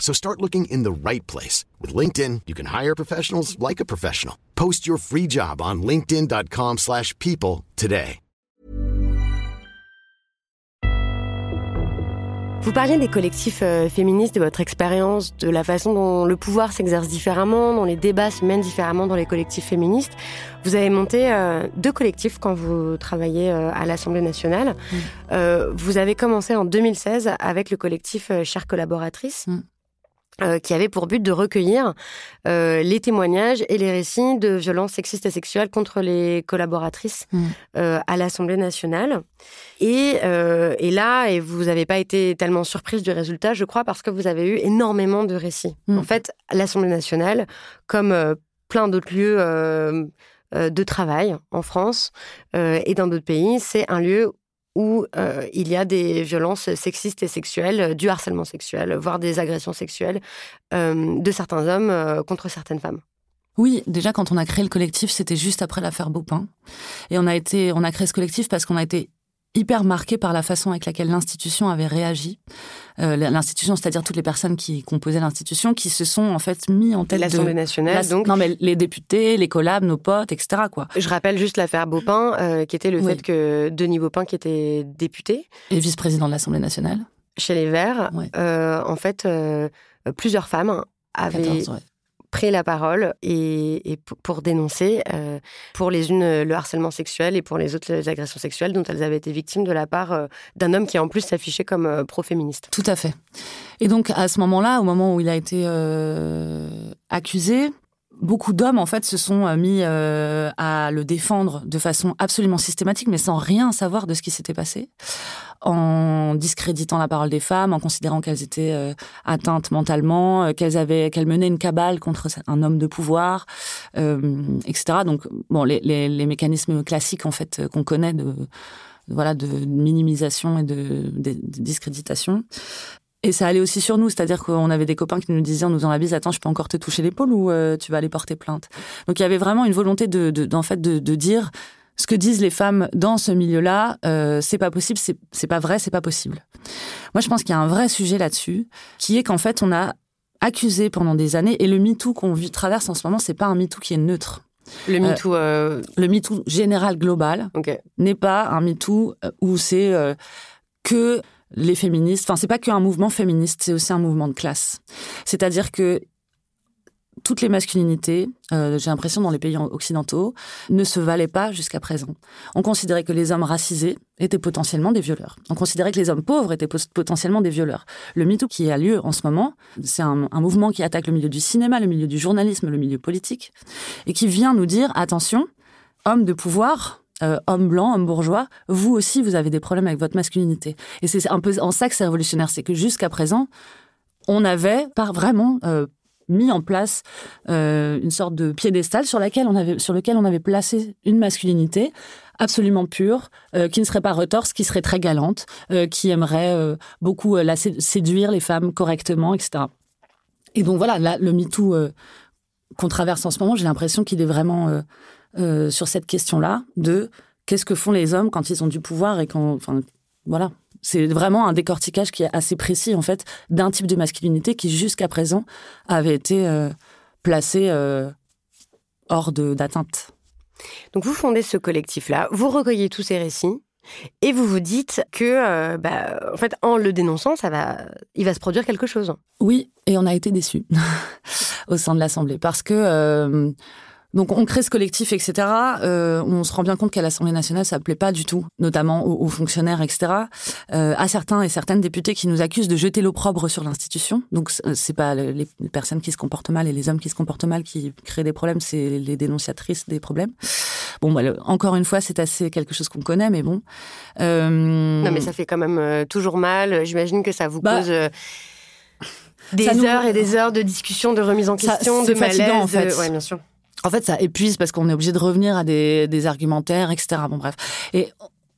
So start looking in the right place. With LinkedIn, you can hire professionals like a professional. Post your free job on linkedin.com slash people today. Vous parliez des collectifs euh, féministes, de votre expérience, de la façon dont le pouvoir s'exerce différemment, dont les débats se mènent différemment dans les collectifs féministes. Vous avez monté euh, deux collectifs quand vous travaillez euh, à l'Assemblée nationale. Mm. vous avez commencé en 2016 avec le collectif Chères collaboratrices. Mm. Euh, qui avait pour but de recueillir euh, les témoignages et les récits de violences sexistes et sexuelles contre les collaboratrices mm. euh, à l'Assemblée nationale. Et, et là, et vous n'avez pas été tellement surprise du résultat, je crois, parce que vous avez eu énormément de récits. Mm. En fait, l'Assemblée nationale, comme plein d'autres lieux de travail en France et dans d'autres pays, c'est un lieu où euh, il y a des violences sexistes et sexuelles, du harcèlement sexuel, voire des agressions sexuelles euh, de certains hommes euh, contre certaines femmes. Oui, déjà quand on a créé le collectif, c'était juste après l'affaire Beaupin, et on a été, on a créé ce collectif parce qu'on a été hyper marqué par la façon avec laquelle l'institution avait réagi. Euh, l'institution, c'est-à-dire toutes les personnes qui composaient l'institution, qui se sont en fait mis en tête l'Assemblée nationale. donc non, mais les députés, les collabs, nos potes, etc. Quoi. Je rappelle juste l'affaire Baupin, euh, qui était le fait que Denis Baupin, qui était député et vice-président de l'Assemblée nationale, chez les Verts, euh, en fait, plusieurs femmes avaient pris la parole et, pour dénoncer euh, pour les unes le harcèlement sexuel et pour les autres les agressions sexuelles dont elles avaient été victimes de la part euh, d'un homme qui en plus s'affichait comme euh, pro-féministe. Tout à fait. Et donc à ce moment-là, au moment où il a été accusé, beaucoup d'hommes en fait se sont mis à le défendre de façon absolument systématique, mais sans rien savoir de ce qui s'était passé en discréditant la parole des femmes, en considérant qu'elles étaient euh, atteintes mentalement, euh, qu'elles avaient, qu'elles menaient une cabale contre un homme de pouvoir, euh, etc. Donc, bon, les, mécanismes classiques en fait qu'on connaît de voilà de minimisation et de, discréditation. Et ça allait aussi sur nous, c'est-à-dire qu'on avait des copains qui nous disaient en nous faisant la bise, attends, je peux encore te toucher l'épaule ou euh, tu vas aller porter plainte? Donc il y avait vraiment une volonté de, de en fait, de, de, dire ce que disent les femmes dans ce milieu-là, euh, c'est pas possible, c'est pas vrai, c'est pas possible. Moi, je pense qu'il y a un vrai sujet là-dessus, qui est qu'en fait, on a accusé pendant des années, et le MeToo qu'on traverse en ce moment, c'est pas un MeToo qui est neutre. Le euh, MeToo, euh... le MeToo général global n'est pas un MeToo euh, où c'est que les féministes. Enfin, c'est pas qu'un mouvement féministe, c'est aussi un mouvement de classe. C'est-à-dire que toutes les masculinités, euh, j'ai l'impression dans les pays occidentaux, ne se valaient pas jusqu'à présent. On considérait que les hommes racisés étaient potentiellement des violeurs. On considérait que les hommes pauvres étaient potentiellement des violeurs. Le MeToo qui a lieu en ce moment, c'est un, mouvement qui attaque le milieu du cinéma, le milieu du journalisme, le milieu politique, et qui vient nous dire attention, hommes de pouvoir, euh, homme blanc, homme bourgeois, vous aussi, vous avez des problèmes avec votre masculinité. Et c'est un peu en ça que c'est révolutionnaire, c'est que jusqu'à présent, on avait par vraiment euh, mis en place euh, une sorte de piédestal sur, lequel on avait placé une masculinité absolument pure, qui ne serait pas retorse, qui serait très galante, qui aimerait beaucoup la séduire les femmes correctement, etc. Et donc voilà, là, le MeToo qu'on traverse en ce moment, j'ai l'impression qu'il est vraiment euh, sur cette question-là de qu'est-ce que font les hommes quand ils ont du pouvoir et quand, enfin, voilà. C'est vraiment un décortiquage qui est assez précis en fait d'un type de masculinité qui jusqu'à présent avait été euh, placé euh, hors d'atteinte. Donc vous fondez ce collectif-là, vous recueillez tous ces récits. Et vous vous dites que, bah, en fait, en le dénonçant, ça va, il va se produire quelque chose. Oui, et on a été déçus au sein de l'Assemblée parce que donc on crée ce collectif, etc. Euh, on se rend bien compte qu'à l'Assemblée nationale, ça ne plaît pas du tout, notamment aux, fonctionnaires, etc. Euh, à certains et certaines députés qui nous accusent de jeter l'opprobre sur l'institution. Donc c'est pas les, personnes qui se comportent mal et les hommes qui se comportent mal qui créent des problèmes, c'est les dénonciatrices des problèmes. Bon, bah, encore une fois, c'est assez quelque chose qu'on connaît, mais bon. Euh... Non, mais ça fait quand même euh, toujours mal. J'imagine que ça vous bah, cause. Euh, des heures et des heures de discussion, de remise en question, de malaise. En fait. Ouais, bien sûr en fait, ça épuise parce qu'on est obligé de revenir à des, argumentaires, etc. Bon, bref.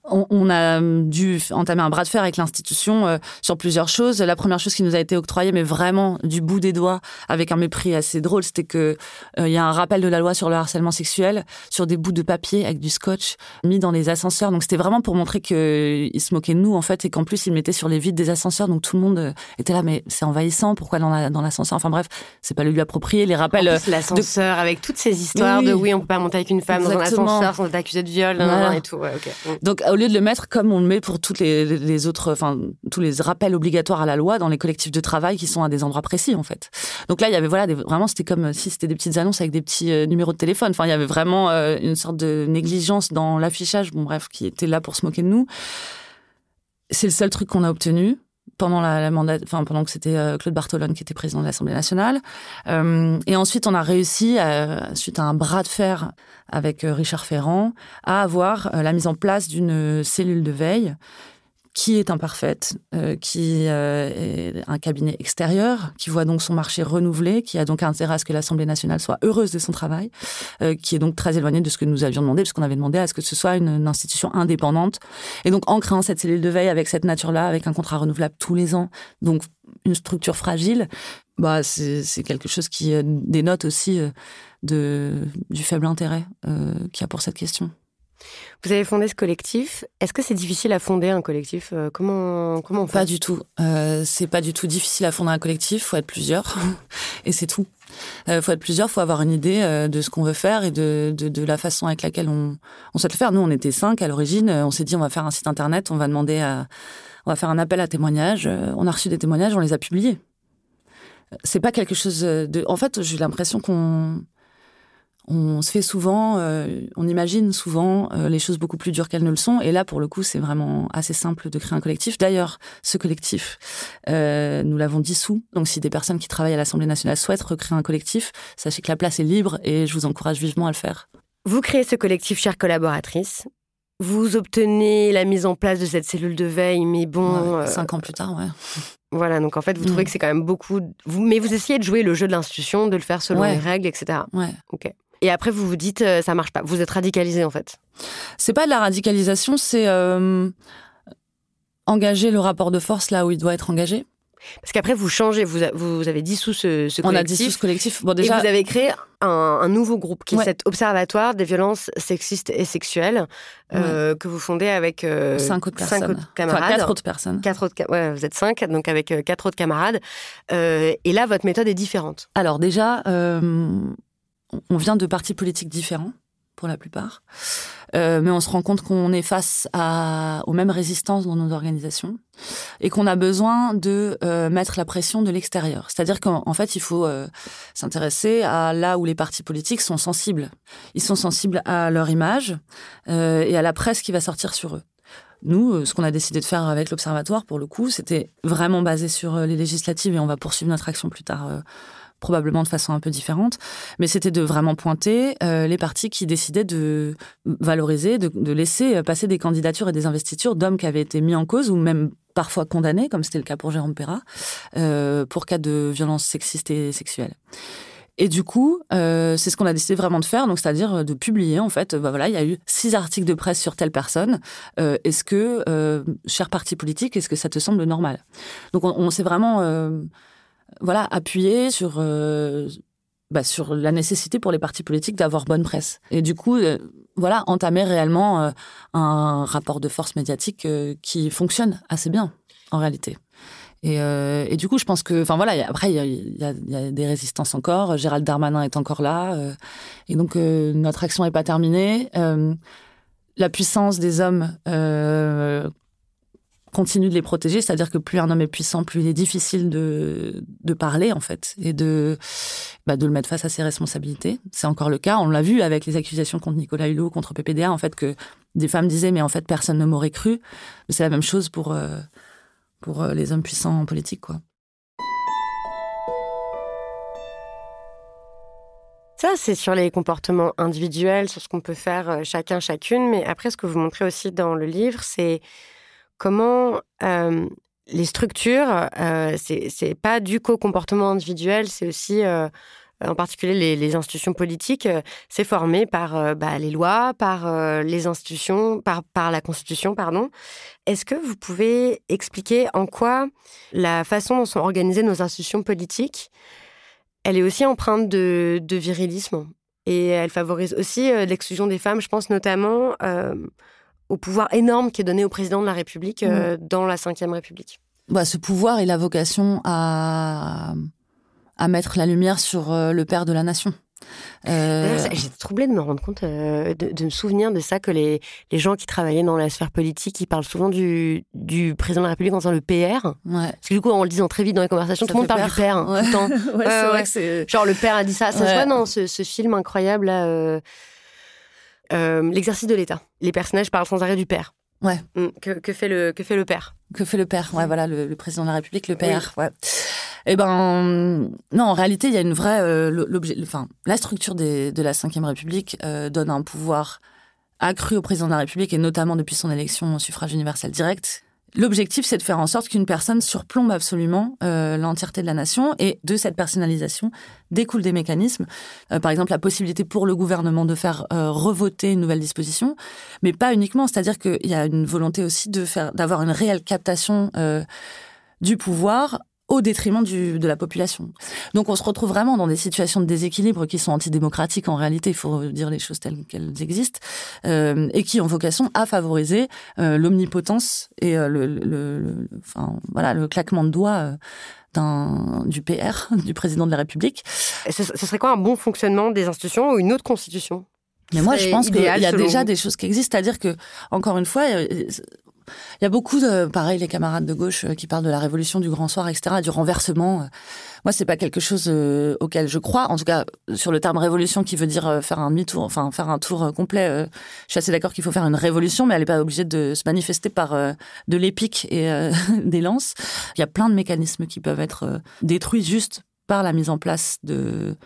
On, a dû entamer un bras de fer avec l'institution euh, sur plusieurs choses. La première chose qui nous a été octroyée, mais vraiment du bout des doigts, avec un mépris assez drôle, c'était que euh, il y a un rappel de la loi sur le harcèlement sexuel sur des bouts de papier avec du scotch mis dans les ascenseurs. Donc c'était vraiment pour montrer qu'ils se moquaient de nous en fait et qu'en plus ils mettaient sur les vides des ascenseurs. Donc tout le monde euh, était là, mais c'est envahissant. Pourquoi dans, dans l'ascenseur? Enfin bref, c'est pas le lieu approprié. Les rappels. En l'ascenseur avec toutes ces histoires de oui, on peut pas monter avec une femme dans un ascenseur sans être accusé de viol, et tout. Ouais, Donc au lieu de le mettre comme on le met pour toutes les, autres, enfin tous les rappels obligatoires à la loi dans les collectifs de travail qui sont à des endroits précis en fait. Donc là, il y avait voilà, vraiment c'était comme si c'était des petites annonces avec des petits euh, numéros de téléphone. Enfin, il y avait vraiment euh, une sorte de négligence dans l'affichage. Bon bref, qui était là pour se moquer de nous. C'est le seul truc qu'on a obtenu pendant la, mandat, enfin pendant que c'était euh, Claude Bartolone qui était président de l'Assemblée nationale. Euh, et ensuite, on a réussi, suite à un bras de fer avec euh, Richard Ferrand, à avoir la mise en place d'une cellule de veille qui est imparfaite, euh, qui euh, est un cabinet extérieur, qui voit donc son marché renouvelé, qui a donc intérêt à ce que l'Assemblée nationale soit heureuse de son travail, euh, qui est donc très éloigné de ce que nous avions demandé, puisqu'on avait demandé à ce que ce soit une, institution indépendante. Et donc en créant cette cellule de veille avec cette nature-là, avec un contrat renouvelable tous les ans, donc une structure fragile, bah c'est quelque chose qui dénote aussi de, du faible intérêt qu'il y a pour cette question. Vous avez fondé ce collectif. Est-ce que c'est difficile à fonder un collectif euh, Comment on fait? Pas du tout. Euh, c'est pas du tout difficile à fonder un collectif. Faut être plusieurs et c'est tout. Euh, faut être plusieurs. Faut avoir une idée euh, de ce qu'on veut faire et de, de, de, la façon avec laquelle on, on souhaite le faire. Nous, on était cinq à l'origine. On s'est dit on va faire un site internet. On va demander à on va faire un appel à témoignages. On a reçu des témoignages. On les a publiés. C'est pas quelque chose de. En fait, j'ai l'impression qu'on on se fait souvent, euh, on imagine souvent euh, les choses beaucoup plus dures qu'elles ne le sont. Et là, pour le coup, c'est vraiment assez simple de créer un collectif. D'ailleurs, ce collectif, euh, nous l'avons dissous. Donc, si des personnes qui travaillent à l'Assemblée nationale souhaitent recréer un collectif, sachez que la place est libre et je vous encourage vivement à le faire. Vous créez ce collectif, chère collaboratrice. Vous obtenez la mise en place de cette cellule de veille, mais bon. cinq ans plus tard, ouais. Voilà, donc en fait, vous trouvez mm. que c'est quand même beaucoup. Mais vous essayez de jouer le jeu de l'institution, de le faire selon les règles, etc. Ouais. Ok. Et après, vous vous dites, euh, ça marche pas. Vous êtes radicalisé, en fait. C'est pas de la radicalisation, c'est euh, engager le rapport de force là où il doit être engagé. Parce qu'après, vous changez, vous, vous avez dissous ce, ce collectif. On a dissous ce collectif. Bon, déjà... Et vous avez créé un, un nouveau groupe qui est cet observatoire des violences sexistes et sexuelles euh, que vous fondez avec euh, cinq autres cinq personnes. Autres camarades. Enfin, quatre autres personnes. Quatre autres, ouais, vous êtes cinq, donc avec euh, quatre autres camarades. Et là, votre méthode est différente. Alors déjà, on vient de partis politiques différents pour la plupart. Euh, mais on se rend compte qu'on est face à, aux mêmes résistances dans nos organisations et qu'on a besoin de euh, mettre la pression de l'extérieur. C'est-à-dire qu'en fait, il faut euh, s'intéresser à là où les partis politiques sont sensibles. Ils sont sensibles à leur image euh, et à la presse qui va sortir sur eux. Nous, euh, ce qu'on a décidé de faire avec l'Observatoire, pour le coup, c'était vraiment basé sur euh, les législatives et on va poursuivre notre action plus tard probablement de façon un peu différente, mais c'était de vraiment pointer euh, les partis qui décidaient de valoriser, de, de, laisser passer des candidatures et des investitures d'hommes qui avaient été mis en cause ou même parfois condamnés, comme c'était le cas pour Jérôme Perra, euh, pour cas de violences sexistes et sexuelles. Et du coup, euh, c'est ce qu'on a décidé vraiment de faire, donc c'est-à-dire de publier en fait. Bah voilà, il y a eu six articles de presse sur telle personne. Euh, est-ce que, euh, cher parti politique, est-ce que ça te semble normal? Donc on, on s'est vraiment voilà, appuyer sur, euh, bah, sur la nécessité pour les partis politiques d'avoir bonne presse. Et du coup, euh, voilà, entamer réellement euh, un rapport de force médiatique euh, qui fonctionne assez bien, en réalité. Et, euh, et, du coup, je pense que, enfin voilà, après il y, y, a, des résistances encore. Gérald Darmanin est encore là, euh, et donc euh, notre action n'est pas terminée. la puissance des hommes continue de les protéger, c'est-à-dire que plus un homme est puissant, plus il est difficile de, de parler en fait et de, bah, de le mettre face à ses responsabilités. C'est encore le cas. On l'a vu avec les accusations contre Nicolas Hulot, contre PPDA, en fait que des femmes disaient mais en fait personne ne m'aurait cru. C'est la même chose pour euh, pour euh, les hommes puissants en politique, quoi. Ça, c'est sur les comportements individuels, sur ce qu'on peut faire euh, chacun, chacune. Mais après, ce que vous montrez aussi dans le livre, c'est comment euh, les structures, euh, c'est pas du co-comportement individuel, c'est aussi, euh, en particulier les, institutions politiques, euh, c'est formé par bah, les lois, par les institutions, par, par la Constitution, pardon. Est-ce que vous pouvez expliquer en quoi la façon dont sont organisées nos institutions politiques, elle est aussi empreinte de, de virilisme et elle favorise aussi l'exclusion des femmes, je pense notamment au pouvoir énorme qui est donné au président de la République euh, mmh. dans la Ve République. Bah, ce pouvoir et la vocation à, à mettre la lumière sur euh, le père de la nation. Euh... J'étais troublée de me rendre compte, euh, de, de, me souvenir de ça, que les, les gens qui travaillaient dans la sphère politique, ils parlent souvent du, du président de la République en disant le PR. Ouais. Parce que du coup, en le disant très vite dans les conversations, ça tout le monde parle du père hein, ouais. tout le temps. ouais, c'est vrai que c'est... Genre le père a dit ça. Ça se voit dans ce, ce film incroyable là. Euh euh, l'exercice de l'État. Les personnages parlent sans arrêt du père. Ouais. Mm. Que, que, fait le que fait le père Que fait le père? Ouais, voilà, le, le président de la République, le père. Oui. Ouais. Eh ben, non, en réalité, il y a une vraie euh, l'objet. Enfin, la structure des, de la Ve République euh, donne un pouvoir accru au président de la République et notamment depuis son élection au suffrage universel direct L'objectif, c'est de faire en sorte qu'une personne surplombe absolument euh, l'entièreté de la nation et de cette personnalisation découlent des mécanismes. Euh, par exemple, la possibilité pour le gouvernement de faire euh, revoter une nouvelle disposition, mais pas uniquement. C'est-à-dire qu'il y a une volonté aussi de faire, d'avoir une réelle captation euh, du pouvoir au détriment du, de la population. Donc on se retrouve vraiment dans des situations de déséquilibre qui sont antidémocratiques en réalité, il faut dire les choses telles qu'elles existent, euh, et qui ont vocation à favoriser euh, l'omnipotence et euh, le, le, le, enfin, voilà, le claquement de doigts du PR, du président de la République. Et ce, ce serait quoi un bon fonctionnement des institutions ou une autre constitution? Mais moi, je pense qu'il y a déjà vous? des choses qui existent, c'est-à-dire que, encore une fois, il y a beaucoup de, pareil, les camarades de gauche qui parlent de la révolution du grand soir, etc., du renversement. Moi, c'est pas quelque chose euh, auquel je crois. En tout cas, sur le terme révolution, qui veut dire euh, faire un demi-tour, enfin faire un tour euh, complet. Euh, je suis assez d'accord qu'il faut faire une révolution, mais elle n'est pas obligée de se manifester par euh, de l'épique et euh, des lances. Il y a plein de mécanismes qui peuvent être détruits juste par la mise en place de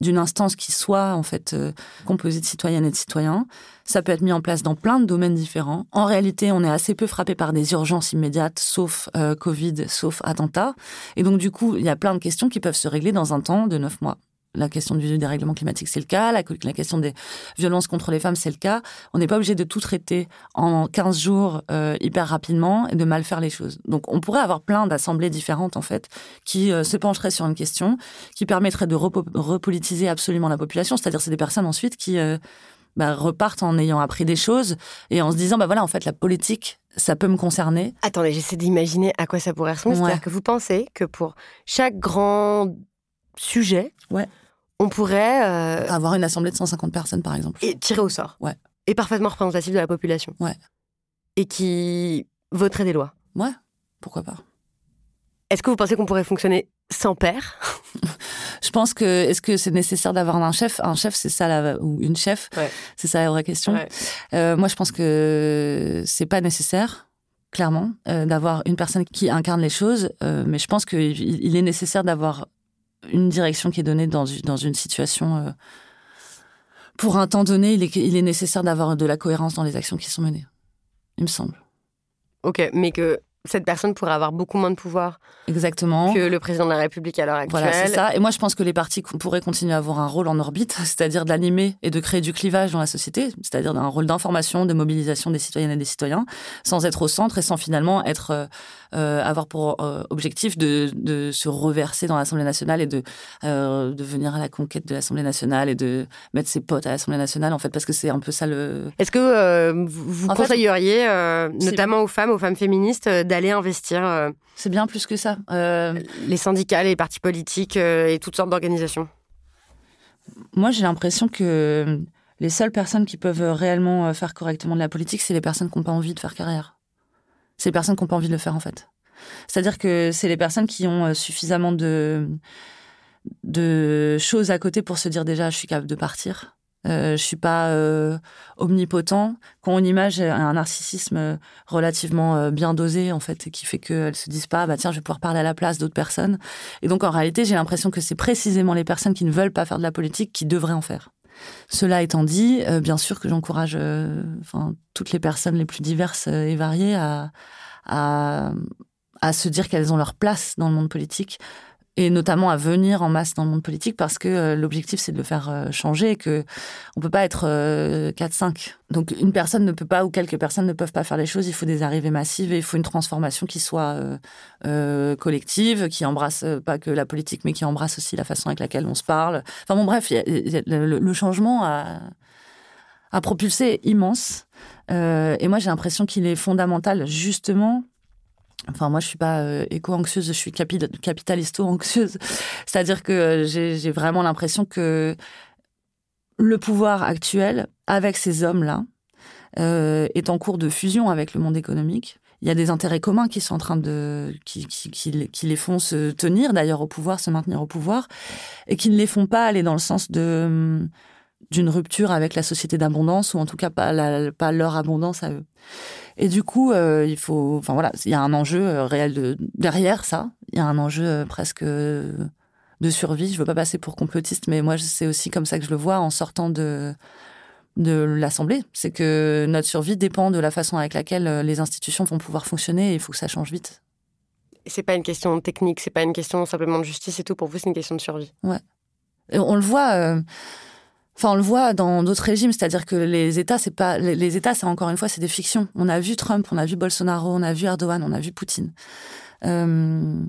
d'une instance qui soit en fait euh, composée de citoyennes et de citoyens. Ça peut être mis en place dans plein de domaines différents. En réalité, on est assez peu frappé par des urgences immédiates, sauf euh, Covid, sauf attentat. Et donc du coup, il y a plein de questions qui peuvent se régler dans un temps de neuf mois. la question du dérèglement climatique, c'est le cas. La, question des violences contre les femmes, c'est le cas. On n'est pas obligé de tout traiter en 15 jours euh, hyper rapidement et de mal faire les choses. Donc, on pourrait avoir plein d'assemblées différentes, en fait, qui euh, se pencheraient sur une question, qui permettraient de repolitiser absolument la population. C'est-à-dire, c'est des personnes ensuite qui bah, repartent en ayant appris des choses et en se disant, bah voilà, en fait, la politique, ça peut me concerner. Attendez, j'essaie d'imaginer à quoi ça pourrait ressembler. C'est-à-dire que vous pensez que pour chaque grand sujet, ouais. on pourrait... Euh, Avoir une assemblée de 150 personnes, par exemple. Et tirer au sort. Ouais. Et parfaitement représentatif de la population. Ouais. Et qui voterait des lois. Ouais, pourquoi pas. Est-ce que vous pensez qu'on pourrait fonctionner sans père? Je pense que est-ce que c'est nécessaire d'avoir un chef? Un chef, c'est ça la, ou une chef, ouais. c'est ça la vraie question. Ouais. Euh, moi, je pense que c'est pas nécessaire, clairement, euh, d'avoir une personne qui incarne les choses. Euh, mais je pense qu'il il est nécessaire d'avoir une direction qui est donnée dans, dans une situation. euh, pour un temps donné, il est, il est nécessaire d'avoir de la cohérence dans les actions qui sont menées. Il me semble. Ok, mais que cette personne pourrait avoir beaucoup moins de pouvoir Exactement. que le président de la République à l'heure actuelle. Voilà, c'est ça. Et moi, je pense que les partis pourraient continuer à avoir un rôle en orbite, c'est-à-dire d'animer et de créer du clivage dans la société, c'est-à-dire un rôle d'information, de mobilisation des citoyennes et des citoyens, sans être au centre et sans finalement être euh, avoir pour euh, objectif de, de, se reverser dans l'Assemblée nationale et de, euh, de venir à la conquête de l'Assemblée nationale et de mettre ses potes à l'Assemblée nationale, en fait, parce que c'est un peu ça le... Est-ce que euh, vous, En conseilleriez, euh, notamment aux femmes, aux femmes féministes, euh, d'aller investir euh, C'est bien plus que ça. Euh, les syndicats, les partis politiques euh, et toutes sortes d'organisations? Moi, j'ai l'impression que les seules personnes qui peuvent réellement euh, faire correctement de la politique, c'est les personnes qui n'ont pas envie de faire carrière. C'est les personnes qui n'ont pas envie de le faire, en fait. C'est-à-dire que c'est les personnes qui ont euh, suffisamment de, de choses à côté pour se dire déjà, je suis capable de partir. Euh, je suis pas euh, omnipotent. Quand on image un narcissisme euh, relativement bien dosé, en fait, qui fait qu'elles se disent pas, bah tiens, je vais pouvoir parler à la place d'autres personnes. Et donc, en réalité, j'ai l'impression que c'est précisément les personnes qui ne veulent pas faire de la politique qui devraient en faire. Cela étant dit, euh, bien sûr que j'encourage euh, toutes les personnes les plus diverses euh, et variées à se dire qu'elles ont leur place dans le monde politique et notamment à venir en masse dans le monde politique parce que euh, l'objectif c'est de le faire euh, changer et que on peut pas être euh, 4-5. Donc une personne ne peut pas ou quelques personnes ne peuvent pas faire les choses, il faut des arrivées massives et il faut une transformation qui soit euh, euh, collective, qui embrasse euh, pas que la politique mais qui embrasse aussi la façon avec laquelle on se parle. Enfin bon bref, le, changement a, a propulsé immense Euh, et moi j'ai l'impression qu'il est fondamental justement Enfin, moi, je suis pas euh, éco-anxieuse, je suis capi- capitalisto-anxieuse. C'est-à-dire que euh, j'ai vraiment l'impression que le pouvoir actuel, avec ces hommes-là, euh, est en cours de fusion avec le monde économique. Il y a des intérêts communs qui sont en train de, qui, qui les font se tenir d'ailleurs au pouvoir, se maintenir au pouvoir, et qui ne les font pas aller dans le sens de hum, d'une rupture avec la société d'abondance ou en tout cas pas, la, pas leur abondance à eux. Et du coup, euh, il faut, enfin voilà, il y a un enjeu euh, réel de, derrière ça. Il y a un enjeu euh, presque de survie. Je veux pas passer pour complotiste, mais moi c'est aussi comme ça que je le vois en sortant de de l'Assemblée. C'est que notre survie dépend de la façon avec laquelle les institutions vont pouvoir fonctionner et il faut que ça change vite. C'est pas une question technique, c'est pas une question simplement de justice et tout. Pour vous, c'est une question de survie. Et on le voit. euh, Enfin, on le voit dans d'autres régimes, c'est-à-dire que les États, c'est pas les, États, ça encore une fois, c'est des fictions. On a vu Trump, on a vu Bolsonaro, on a vu Erdogan, on a vu Poutine. Euh,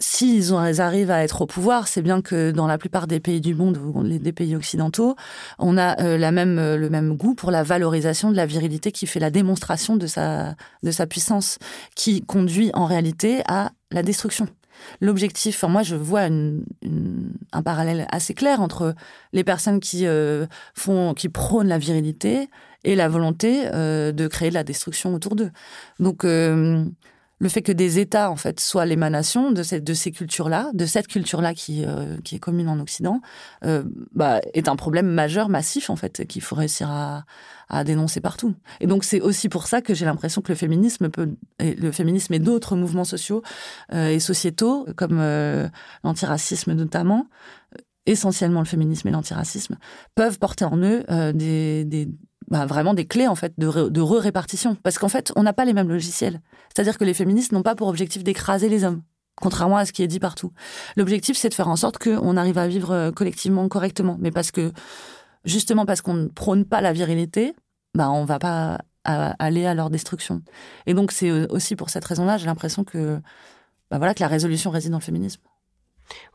S'ils arrivent à être au pouvoir, c'est bien que dans la plupart des pays du monde, des pays occidentaux, on a euh, euh, le même goût pour la valorisation de la virilité qui fait la démonstration de sa puissance, qui conduit en réalité à la destruction. L'objectif, enfin, moi je vois un parallèle assez clair entre les personnes qui euh, font, qui prônent la virilité et la volonté euh, de créer de la destruction autour d'eux. Donc euh, le fait que des États en fait soient l'émanation de, cette, de ces cultures-là, de cette culture-là qui, euh, qui est commune en Occident, euh, bah, est un problème majeur, massif en fait, qu'il faut réussir à, à dénoncer partout. Et donc c'est aussi pour ça que j'ai l'impression que le féminisme peut, et le féminisme et d'autres mouvements sociaux euh, et sociétaux, comme l'antiracisme notamment, essentiellement le féminisme et l'antiracisme, peuvent porter en eux des bah, vraiment des clés en fait de, re- de re-répartition. Parce qu'en fait, on n'a pas les mêmes logiciels. C'est-à-dire que les féministes n'ont pas pour objectif d'écraser les hommes. contrairement à ce qui est dit partout. L'objectif, c'est de faire en sorte qu'on arrive à vivre euh, collectivement correctement, mais parce que justement parce qu'on ne prône pas la virilité, bah on va pas aller à leur destruction. Et donc c'est euh, aussi pour cette raison-là, j'ai l'impression que bah voilà que la résolution réside dans le féminisme.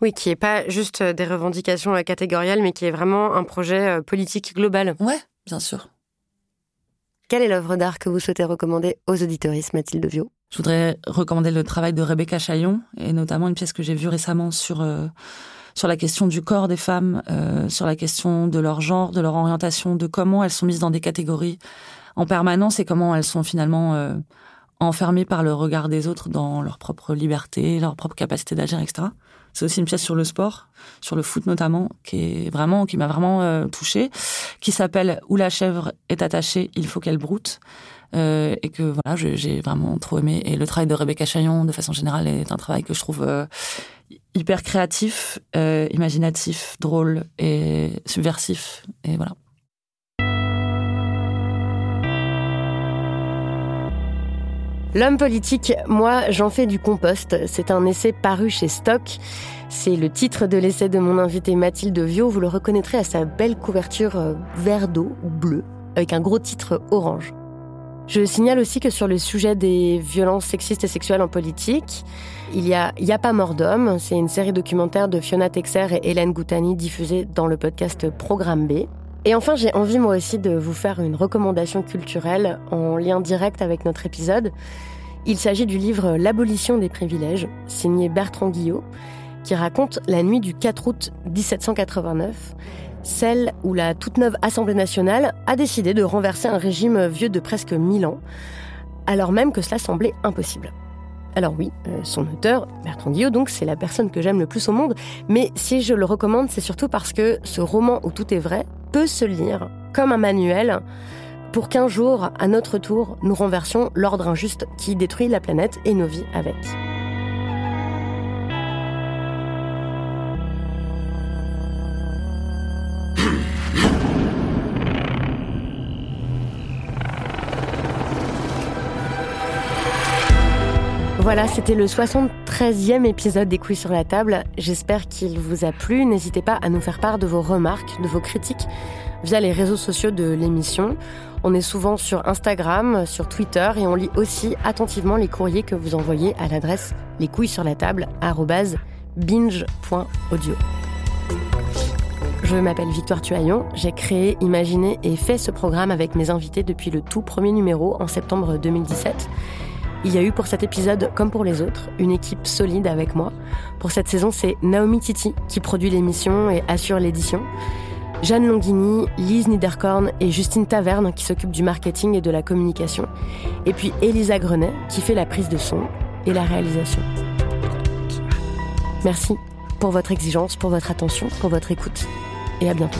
Oui, qui est pas juste des revendications catégorielles, mais qui est vraiment un projet politique global. Ouais, bien sûr. Quelle est l'œuvre d'art que vous souhaitez recommander aux auditoristes, Mathilde Viau? Je voudrais recommander le travail de Rebecca Chaillon, et notamment une pièce que j'ai vue récemment sur, euh, sur la question du corps des femmes, euh, sur la question de leur genre, de leur orientation, de comment elles sont mises dans des catégories en permanence et comment elles sont finalement euh, enfermées par le regard des autres dans leur propre liberté, leur propre capacité d'agir, etc. C'est aussi une pièce sur le sport, sur le foot notamment, qui est vraiment, qui m'a vraiment euh, touchée, qui s'appelle Où la chèvre est attachée, il faut qu'elle broute. Euh, et que voilà, j'ai vraiment trop aimé. Et le travail de Rebecca Chaillon, de façon générale, est un travail que je trouve euh, hyper créatif, imaginatif, drôle et subversif. Et voilà. L'homme politique, moi, j'en fais du compost. C'est un essai paru chez Stock. C'est le titre de l'essai de mon invité Mathilde Viau. Vous le reconnaîtrez à sa belle couverture euh, vert d'eau ou bleu, avec un gros titre orange. Je signale aussi que sur le sujet des violences sexistes et sexuelles en politique, il y a Y a pas mort d'homme. C'est une série documentaire de Fiona Texer et Hélène Goutani diffusée dans le podcast Programme B. Et enfin, j'ai envie moi aussi de vous faire une recommandation culturelle en lien direct avec notre épisode. Il s'agit du livre L'abolition des privilèges, signé Bertrand Guillot, qui raconte la nuit du 4 août 1789, celle où la toute neuve Assemblée nationale a décidé de renverser un régime vieux de presque 1000 ans, alors même que cela semblait impossible. Alors oui, euh, son auteur, Bertrand Guillot, donc c'est la personne que j'aime le plus au monde, mais si je le recommande, c'est surtout parce que ce roman où tout est vrai peut se lire comme un manuel pour qu'un jour, à notre tour, nous renversions l'ordre injuste qui détruit la planète et nos vies avec. Voilà, c'était le 73e épisode des Couilles sur la table. J'espère qu'il vous a plu. N'hésitez pas à nous faire part de vos remarques, de vos critiques via les réseaux sociaux de l'émission. On est souvent sur Instagram, sur Twitter et on lit aussi attentivement les courriers que vous envoyez à l'adresse les couilles sur la table binge.audio. Je m'appelle Victoire Tuaillon, j'ai créé, imaginé et fait ce programme avec mes invités depuis le tout premier numéro en septembre 2017. Il y a eu pour cet épisode, comme pour les autres, une équipe solide avec moi. Pour cette saison, c'est Naomi Titi qui produit l'émission et assure l'édition. Jeanne Longini, Lise Niederkorn et Justine Taverne qui s'occupent du marketing et de la communication. Et puis Elisa Grenet qui fait la prise de son et la réalisation. Merci pour votre exigence, pour votre attention, pour votre écoute. Et à bientôt.